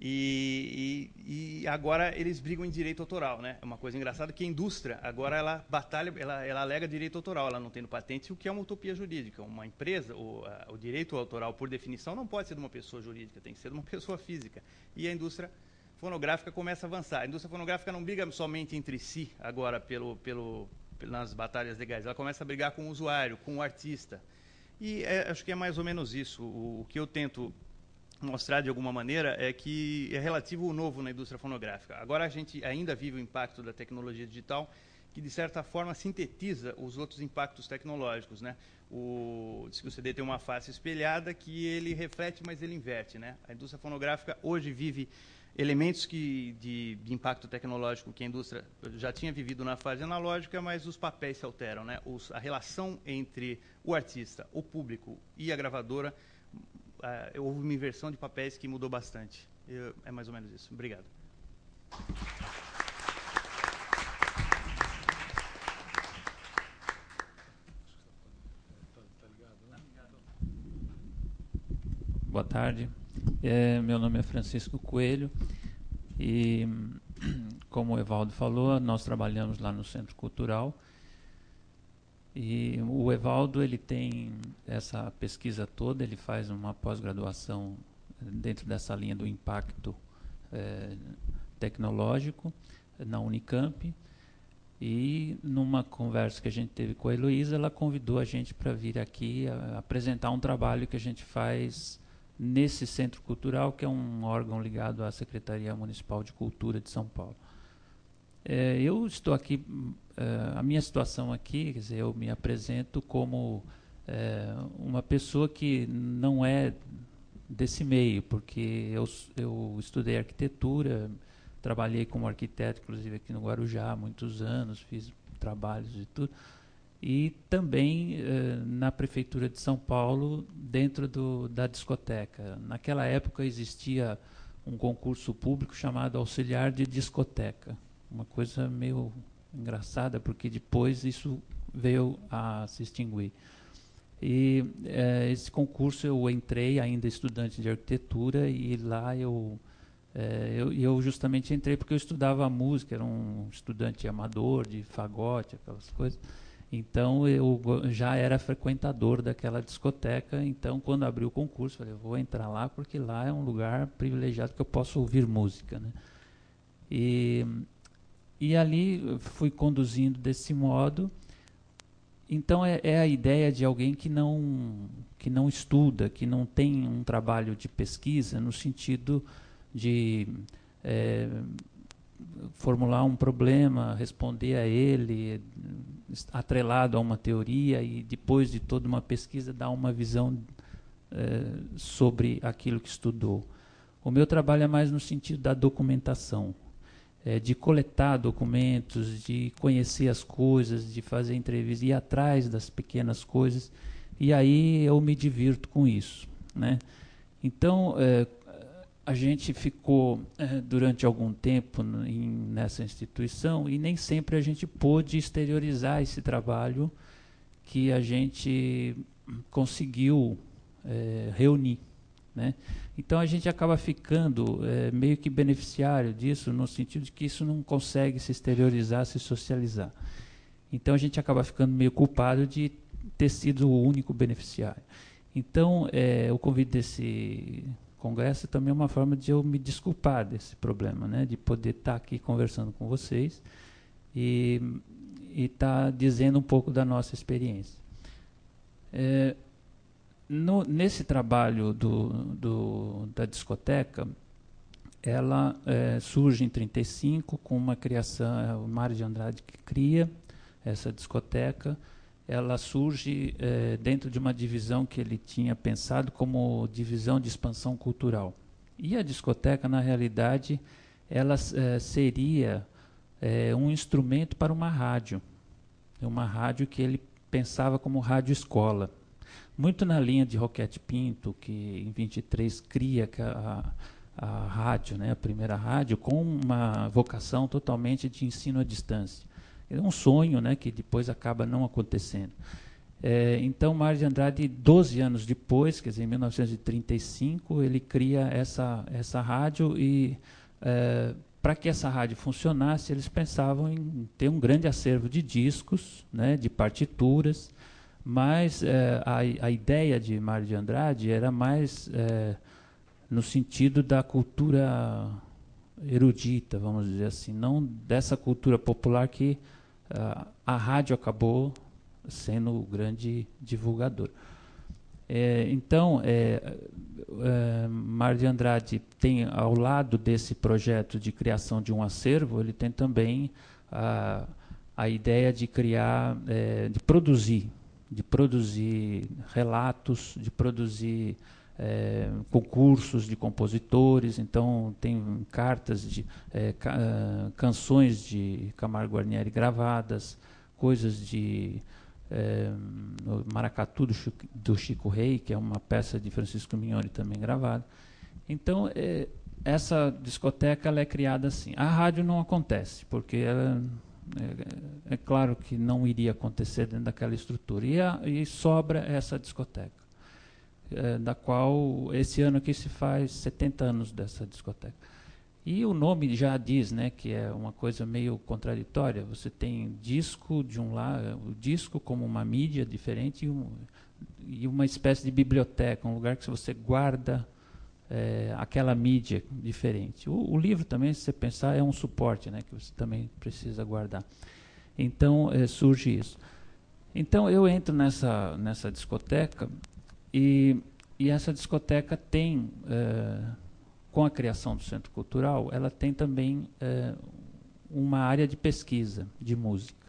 E, e, e, agora eles brigam em direito autoral, né? É uma coisa engraçada que a indústria agora ela batalha, ela, ela alega direito autoral, ela não tem no patente, o que é uma utopia jurídica. Uma empresa, o, a, o direito autoral, por definição, não pode ser de uma pessoa jurídica, tem que ser de uma pessoa física. E a indústria fonográfica começa a avançar. A indústria fonográfica não briga somente entre si agora pelo, pelo, nas batalhas legais, ela começa a brigar com o usuário, com o artista. E é, acho que é mais ou menos isso. O, o que eu tento mostrar de alguma maneira é que é relativo o novo na indústria fonográfica. Agora a gente ainda vive o impacto da tecnologia digital, que de certa forma sintetiza os outros impactos tecnológicos, né? O, diz que o CD tem uma face espelhada que ele reflete, mas ele inverte, né? A indústria fonográfica hoje vive elementos que, de, de, impacto tecnológico que a indústria já tinha vivido na fase analógica, mas os papéis se alteram, né? Os, a relação entre o artista, o público e a gravadora uh, houve uma inversão de papéis que mudou bastante. Eu, é mais ou menos isso. Obrigado. Boa tarde. É, meu nome é Francisco Coelho e, como o Evaldo falou, nós trabalhamos lá no Centro Cultural e o Evaldo ele tem essa pesquisa toda, ele faz uma pós-graduação dentro dessa linha do impacto é, tecnológico. na Unicamp. E numa conversa que a gente teve com a Heloísa, ela convidou a gente para vir aqui a, apresentar um trabalho que a gente faz nesse centro cultural, que é um órgão ligado à Secretaria Municipal de Cultura de São Paulo. É, eu estou aqui, é, a minha situação aqui, quer dizer, eu me apresento como é, uma pessoa que não é desse meio, porque eu, eu estudei arquitetura, trabalhei como arquiteto, inclusive aqui no Guarujá há muitos anos, fiz trabalhos e tudo. E também eh, na Prefeitura de São Paulo, dentro do, da discoteca. Naquela época existia um concurso público chamado Auxiliar de Discoteca. Uma coisa meio engraçada, porque depois isso veio a se extinguir. E eh, esse concurso eu entrei ainda estudante de arquitetura e lá eu é, eu, eu, justamente entrei porque eu estudava música, era um estudante amador de fagote, aquelas coisas. Então eu já era frequentador daquela discoteca. Então quando abriu o concurso, falei, vou entrar lá porque lá é um lugar privilegiado que eu posso ouvir música, né? E, e ali fui conduzindo desse modo. Então é, é, a ideia de alguém que não que não estuda, que não tem um trabalho de pesquisa no sentido de é, formular um problema, responder a ele, atrelado a uma teoria e depois de toda uma pesquisa dar uma visão é, sobre aquilo que estudou. O meu trabalho é mais no sentido da documentação, é, de coletar documentos, de conhecer as coisas, de fazer entrevistas, ir atrás das pequenas coisas, e aí eu me divirto com isso. Né? Então, é, a gente ficou é, durante algum tempo em, nessa instituição e nem sempre a gente pôde exteriorizar esse trabalho que a gente conseguiu é, reunir. Né? Então a gente acaba ficando é, meio que beneficiário disso, no sentido de que isso não consegue se exteriorizar, se socializar. Então a gente acaba ficando meio culpado de ter sido o único beneficiário. Então é, o convite desse congresso também é uma forma de eu me desculpar desse problema, né? de poder estar tá aqui conversando com vocês e estar tá dizendo um pouco da nossa experiência. É, no, nesse trabalho do, do, da discoteca, ela é, surge em 35 com uma criação, é o Mário de Andrade que cria essa discoteca, ela surge é, dentro de uma divisão que ele tinha pensado como divisão de expansão cultural. E a discoteca, na realidade, ela é, seria é, um instrumento para uma rádio. Uma rádio que ele pensava como rádio escola. Muito na linha de Roquete Pinto, que em 23 cria a, a rádio, né, a primeira rádio, com uma vocação totalmente de ensino à distância. É um sonho né, que depois acaba não acontecendo. É, então, Mário de Andrade, 12 anos depois, quer dizer, em 1935, ele cria essa, essa rádio e é, para que essa rádio funcionasse, eles pensavam em ter um grande acervo de discos, né, de partituras, mas é, a, a ideia de Mário de Andrade era mais é, no sentido da cultura erudita, vamos dizer assim, não dessa cultura popular que a rádio acabou sendo o grande divulgador. É, então, é, é, Mário de Andrade tem, ao lado desse projeto de criação de um acervo, ele tem também a, a ideia de criar, é, de produzir, de produzir relatos, de produzir é, concursos de compositores, então tem cartas de é, ca, uh, canções de Camargo Guarnieri gravadas, coisas de é, Maracatu do Chico, do Chico, Rei, que é uma peça de Francisco Mignoni também gravada. Então essa discoteca ela é criada assim. A rádio não acontece, porque ela, é, é, claro que não iria acontecer dentro daquela estrutura. E, a, e sobra essa discoteca é, da qual esse ano aqui se faz 70 anos dessa discoteca. E o nome já diz, né, que é uma coisa meio contraditória. Você tem disco de um lado, o disco como uma mídia diferente e, um, e, uma espécie de biblioteca, um lugar que você guarda é, aquela mídia diferente. O, o, livro também, se você pensar, é um suporte né, que você também precisa guardar. Então é, surge isso. Então eu entro nessa, nessa discoteca e, e essa discoteca tem, é, com a criação do Centro Cultural, ela tem também é, uma área de pesquisa de música.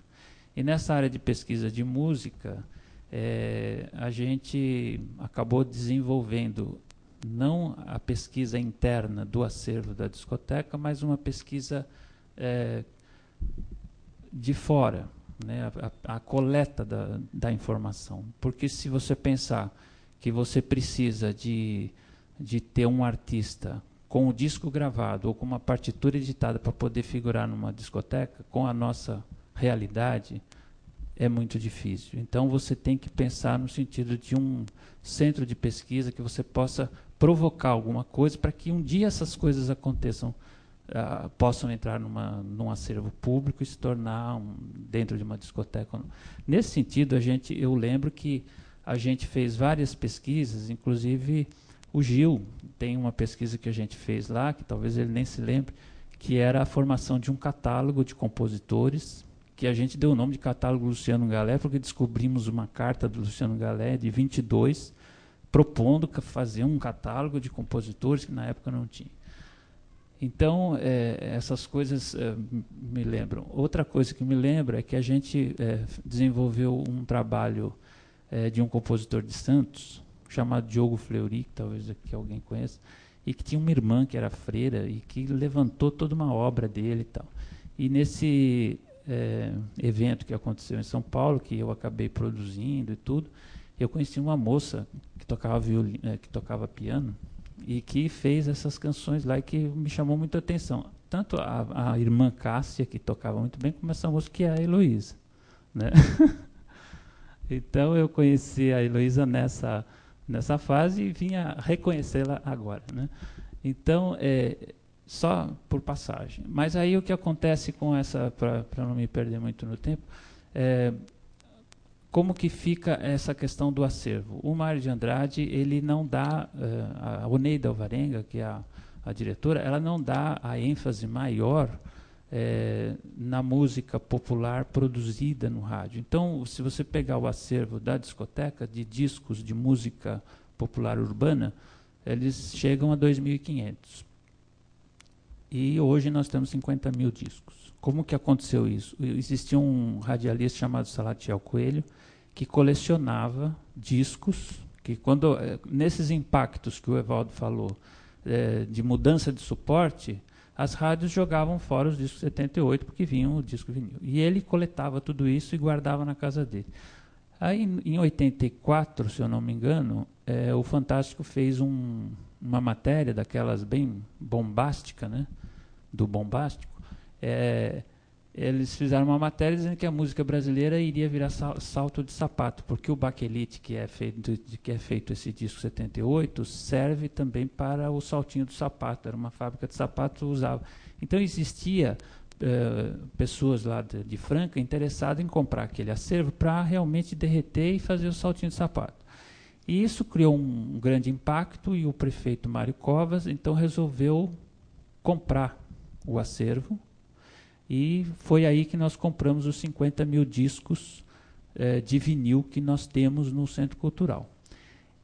E nessa área de pesquisa de música, é, a gente acabou desenvolvendo não a pesquisa interna do acervo da discoteca, mas uma pesquisa é, de fora, né, a, a, coleta da, da informação. Porque se você pensar que você precisa de, de ter um artista com o disco gravado ou com uma partitura editada para poder figurar numa discoteca, com a nossa realidade, é muito difícil. Então você tem que pensar no sentido de um centro de pesquisa que você possa provocar alguma coisa para que um dia essas coisas aconteçam, uh, possam entrar numa, num acervo público e se tornar um, dentro de uma discoteca. Nesse sentido, a gente, eu lembro que a gente fez várias pesquisas, inclusive o Gil tem uma pesquisa que a gente fez lá, que talvez ele nem se lembre, que era a formação de um catálogo de compositores que a gente deu o nome de catálogo Luciano Galé, porque descobrimos uma carta do Luciano Galé de 22, propondo fazer um catálogo de compositores que na época não tinha. Então, é, essas coisas é, me lembram. Outra coisa que me lembra é que a gente é, desenvolveu um trabalho é, de um compositor de Santos, chamado Diogo Fleury, que talvez aqui alguém conheça, e que tinha uma irmã que era freira e que levantou toda uma obra dele e tal. E nesse é, evento que aconteceu em São Paulo, que eu acabei produzindo e tudo, eu conheci uma moça que tocava violino, é, que tocava piano e que fez essas canções lá e que me chamou muita atenção. Tanto a, a irmã Cássia, que tocava muito bem, como essa moça que é a Heloísa. Né? então eu conheci a Heloísa nessa, nessa fase e vinha reconhecê-la agora. Né? Então, é, só por passagem. Mas aí o que acontece com essa, para não me perder muito no tempo, é, como que fica essa questão do acervo? O Mário de Andrade, ele não dá, uh, a Oneida Alvarenga, que é a, a, diretora, ela não dá a ênfase maior é, na música popular produzida no rádio. Então, se você pegar o acervo da discoteca de discos de música popular urbana, eles chegam a 2.500 e hoje nós temos 50 mil discos. Como que aconteceu isso? Existia um radialista chamado Salatiel Coelho que colecionava discos que quando eh, nesses impactos que o Evaldo falou é, de mudança de suporte, as rádios jogavam fora os discos 78 porque vinham o disco vinil. E ele coletava tudo isso e guardava na casa dele. Aí, em 84, se eu não me engano, é, o Fantástico fez um, uma matéria daquelas bem bombástica, né? do bombástico, é, eles fizeram uma matéria dizendo que a música brasileira iria virar salto de sapato, porque o Baquelite, que é feito, que é feito esse disco 78, serve também para o saltinho do sapato. Era uma fábrica de sapatos usava. Então existia uh, pessoas lá de, de, Franca interessadas em comprar aquele acervo para realmente derreter e fazer o saltinho de sapato. E isso criou um, um grande impacto e o prefeito Mário Covas então resolveu comprar o acervo. E foi aí que nós compramos os 50 mil discos eh, de vinil que nós temos no Centro Cultural.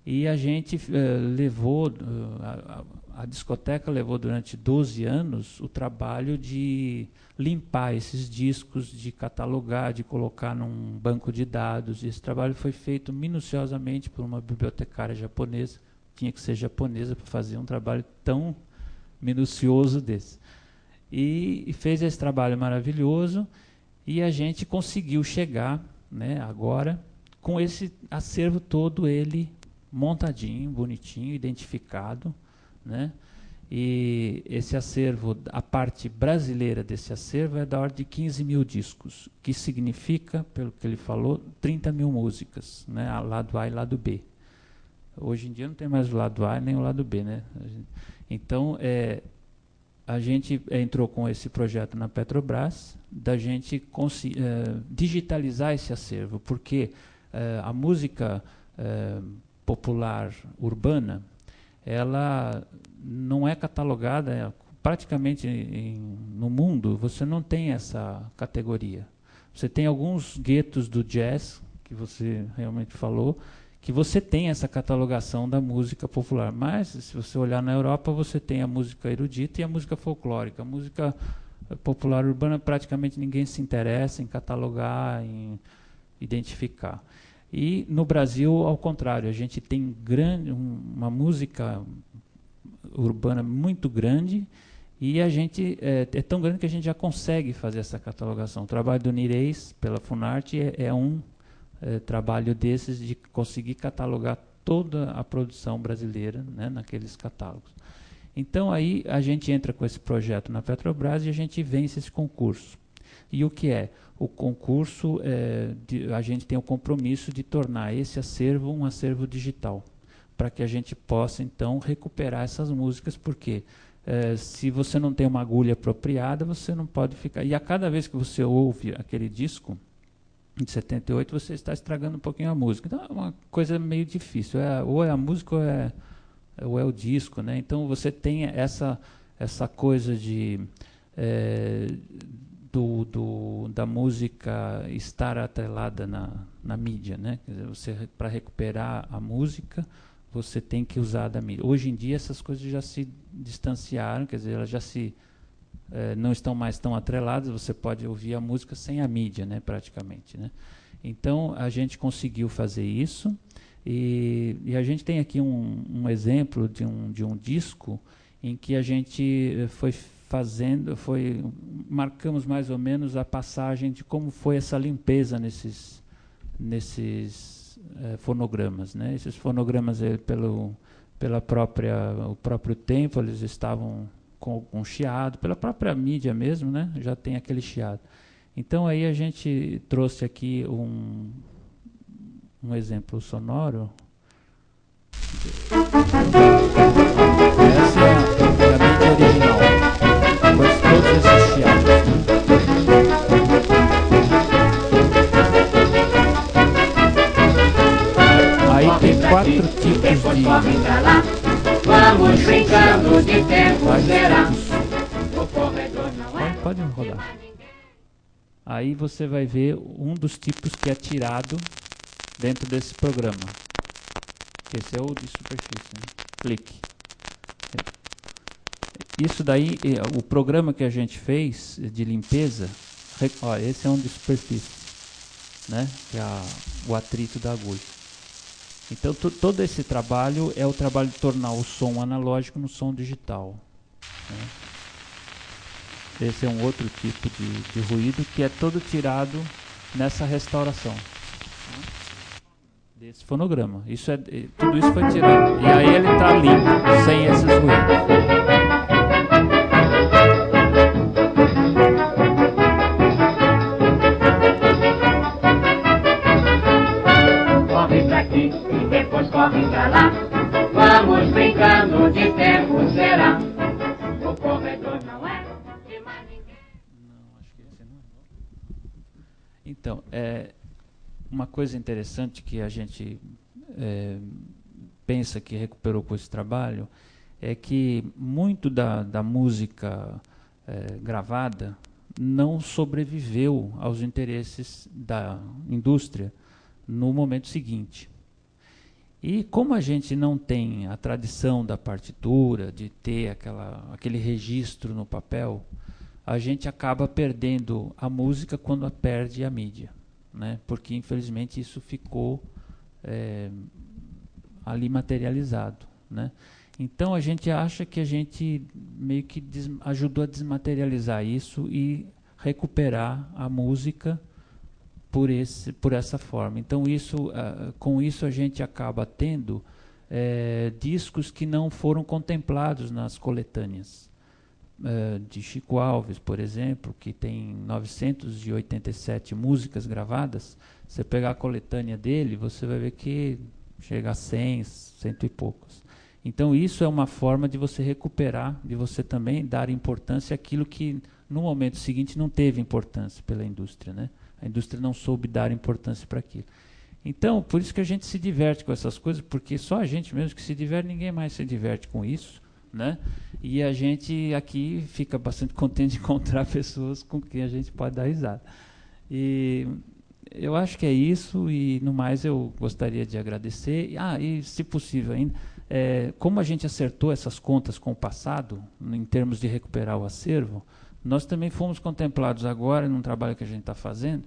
E a gente eh, levou, a, a, discoteca levou durante 12 anos o trabalho de limpar esses discos, de catalogar, de colocar num banco de dados. E esse trabalho foi feito minuciosamente por uma bibliotecária japonesa, tinha que ser japonesa para fazer um trabalho tão minucioso desse e, e fez esse trabalho maravilhoso e a gente conseguiu chegar, né, agora com esse acervo todo ele montadinho, bonitinho, identificado, né? E esse acervo, a parte brasileira desse acervo é da ordem de 15 mil discos, que significa, pelo que ele falou, 30 mil músicas, né? Lado A e lado B. Hoje em dia não tem mais o lado A nem o lado B, né? Então, é, a gente entrou com esse projeto na Petrobras, da gente uh, digitalizar esse acervo, porque uh, a música popular urbana ela não é catalogada, é, praticamente em, no mundo, você não tem essa categoria. Você tem alguns guetos do jazz, que você realmente falou, que você tem essa catalogação da música popular. Mas, se você olhar na Europa, você tem a música erudita e a música folclórica. A música popular urbana, praticamente ninguém se interessa em catalogar, em identificar. E no Brasil, ao contrário, a gente tem grande, uma música urbana muito grande e a gente é, é, tão grande que a gente já consegue fazer essa catalogação. O trabalho do Nireis pela Funarte é, é um é, trabalho desses de conseguir catalogar toda a produção brasileira né, naqueles catálogos. Então aí a gente entra com esse projeto na Petrobras e a gente vence esse concurso. E o que é? O concurso, é, de, a gente tem o compromisso de tornar esse acervo um acervo digital, para que a gente possa então recuperar essas músicas, porque é, se você não tem uma agulha apropriada, você não pode ficar. E a cada vez que você ouve aquele disco, de 78, você está estragando um pouquinho a música. Então é uma coisa meio difícil. É, ou é a música ou é, ou é o disco. Né? Então você tem essa, essa coisa de. É, do, do, da música estar atrelada na, na mídia, né? Dizer, você para recuperar a música, você tem que usar da mídia. Hoje em dia essas coisas já se distanciaram, quer dizer, elas já se é, não estão mais tão atreladas, você pode ouvir a música sem a mídia, né, praticamente. Né? Então, a gente conseguiu fazer isso, e, e a gente tem aqui um, um, exemplo de um, de um disco em que a gente eh, foi fazendo, foi marcamos mais ou menos a passagem de como foi essa limpeza nesses, nesses é, fonogramas. Né? Esses fonogramas, eh, pelo, pela própria, o próprio tempo, eles estavam com, com chiado, pela própria mídia mesmo, né? já tem aquele chiado. Então aí a gente trouxe aqui um, um exemplo sonoro. Essa é a, mídia original, com todos esses chiados. Aí tem quatro tipos de Vamos brincando de tempo será. O corredor não é. Pode, pode rodar. Aí você vai ver um dos tipos que é tirado dentro desse programa. Esse é o de superfície. Né? Clique. Isso daí, o programa que a gente fez de limpeza, ó, esse é um de superfície, né? Que é a, o atrito da agulha. Então, todo esse trabalho é o trabalho de tornar o som analógico no som digital. Né? Esse é um outro tipo de, de, ruído que é todo tirado nessa restauração né? desse fonograma. Isso é, tudo isso foi tirado. E aí ele está limpo, sem esses ruídos. Corre pra lá. Vamos brincando de tempo será. O corredor não é de mais ninguém. Não, não. Então, é uma coisa interessante que a gente é, pensa que recuperou com esse trabalho é que muito da, da música é, gravada não sobreviveu aos interesses da indústria no momento seguinte. E como a gente não tem a tradição da partitura, de ter aquela, aquele registro no papel, a gente acaba perdendo a música quando a perde a mídia. Né? Porque, infelizmente, isso ficou é, ali materializado. Né? Então, a gente acha que a gente meio que ajudou a desmaterializar isso e recuperar a música por, esse, por essa forma. Então, isso, uh, com isso, a gente acaba tendo é, discos que não foram contemplados nas coletâneas. Uh, de Chico Alves, por exemplo, que tem 987 músicas gravadas, você pegar a coletânea dele, você vai ver que chega a 100, cento e poucos. Então, isso é uma forma de você recuperar, de você também dar importância àquilo que no momento seguinte não teve importância pela indústria. Né? A indústria não soube dar importância para aquilo. Então, por isso que a gente se diverte com essas coisas, porque só a gente mesmo que se diverte, ninguém mais se diverte com isso, né? E a gente aqui fica bastante contente de encontrar pessoas com quem a gente pode dar risada. E eu acho que é isso, e no mais eu gostaria de agradecer. Ah, e se possível ainda, é, como a gente acertou essas contas com o passado, em termos de recuperar o acervo, nós também fomos contemplados agora num trabalho que a gente está fazendo,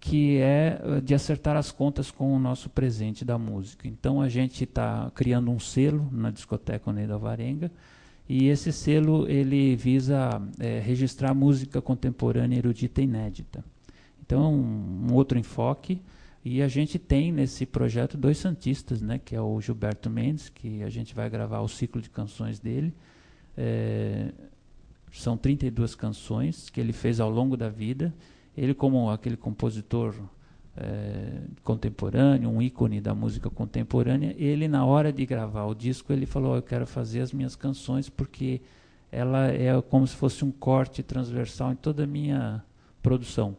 que é eh, de acertar as contas com o nosso presente da música. Então a gente está criando um selo na discoteca Oneida Varenga e esse selo ele visa é, registrar música contemporânea erudita inédita. Então um, um outro enfoque e a gente tem nesse projeto dois santistas, né, que é o Gilberto Mendes, que a gente vai gravar o ciclo de canções dele. É, são 32 canções que ele fez ao longo da vida ele, como aquele compositor é, contemporâneo, um ícone da música contemporânea, ele, na hora de gravar o disco, ele falou: Eu quero fazer as minhas canções porque ela é como se fosse um corte transversal em toda a minha produção.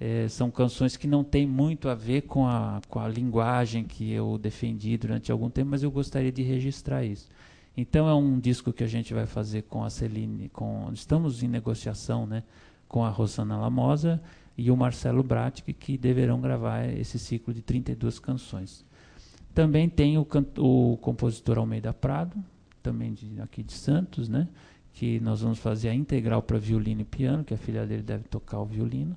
É, são canções que não têm muito a ver com a, com a linguagem que eu defendi durante algum tempo, mas eu gostaria de registrar isso. Então é um disco que a gente vai fazer com a Celine, com, estamos em negociação, né? com a Rosana Lamosa e o Marcelo Bratic, que deverão gravar esse ciclo de 32 canções. Também tem o, o compositor Almeida Prado, também de, aqui de Santos, né? que nós vamos fazer a integral para violino e piano, que a filha dele deve tocar o violino.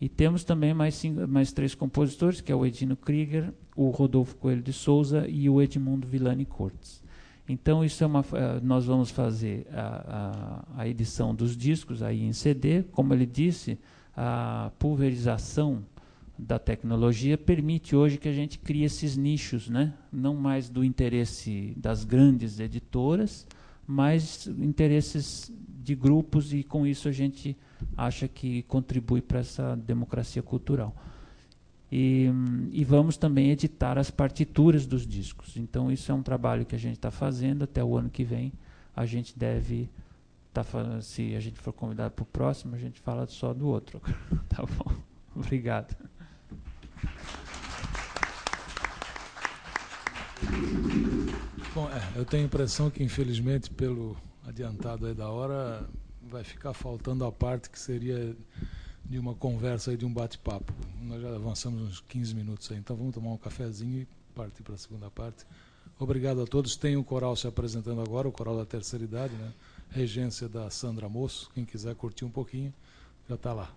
E temos também mais, cinco, mais três compositores, que é o Edino Krieger, o Rodolfo Coelho de Souza e o Edmundo Villani Cortes. Então, isso é uma, eh, nós vamos fazer a, a, a, edição dos discos aí em CD. Como ele disse, a pulverização da tecnologia permite hoje que a gente crie esses nichos, né? não mais do interesse das grandes editoras, mas interesses de grupos, e com isso a gente acha que contribui para essa democracia cultural. E, e, vamos também editar as partituras dos discos. Então, isso é um trabalho que a gente está fazendo. Até o ano que vem, a gente deve. Tá, se a gente for convidado para o próximo, a gente fala só do outro. tá bom? Obrigado. Bom, é, eu tenho a impressão que, infelizmente, pelo adiantado aí da hora, vai ficar faltando a parte que seria de uma conversa e de um bate-papo. Nós já avançamos uns 15 minutos aí, então vamos tomar um cafezinho e partir para a segunda parte. Obrigado a todos. Tem o coral se apresentando agora, o coral da terceira idade, né? Regência da Sandra Moço. Quem quiser curtir um pouquinho, já está lá.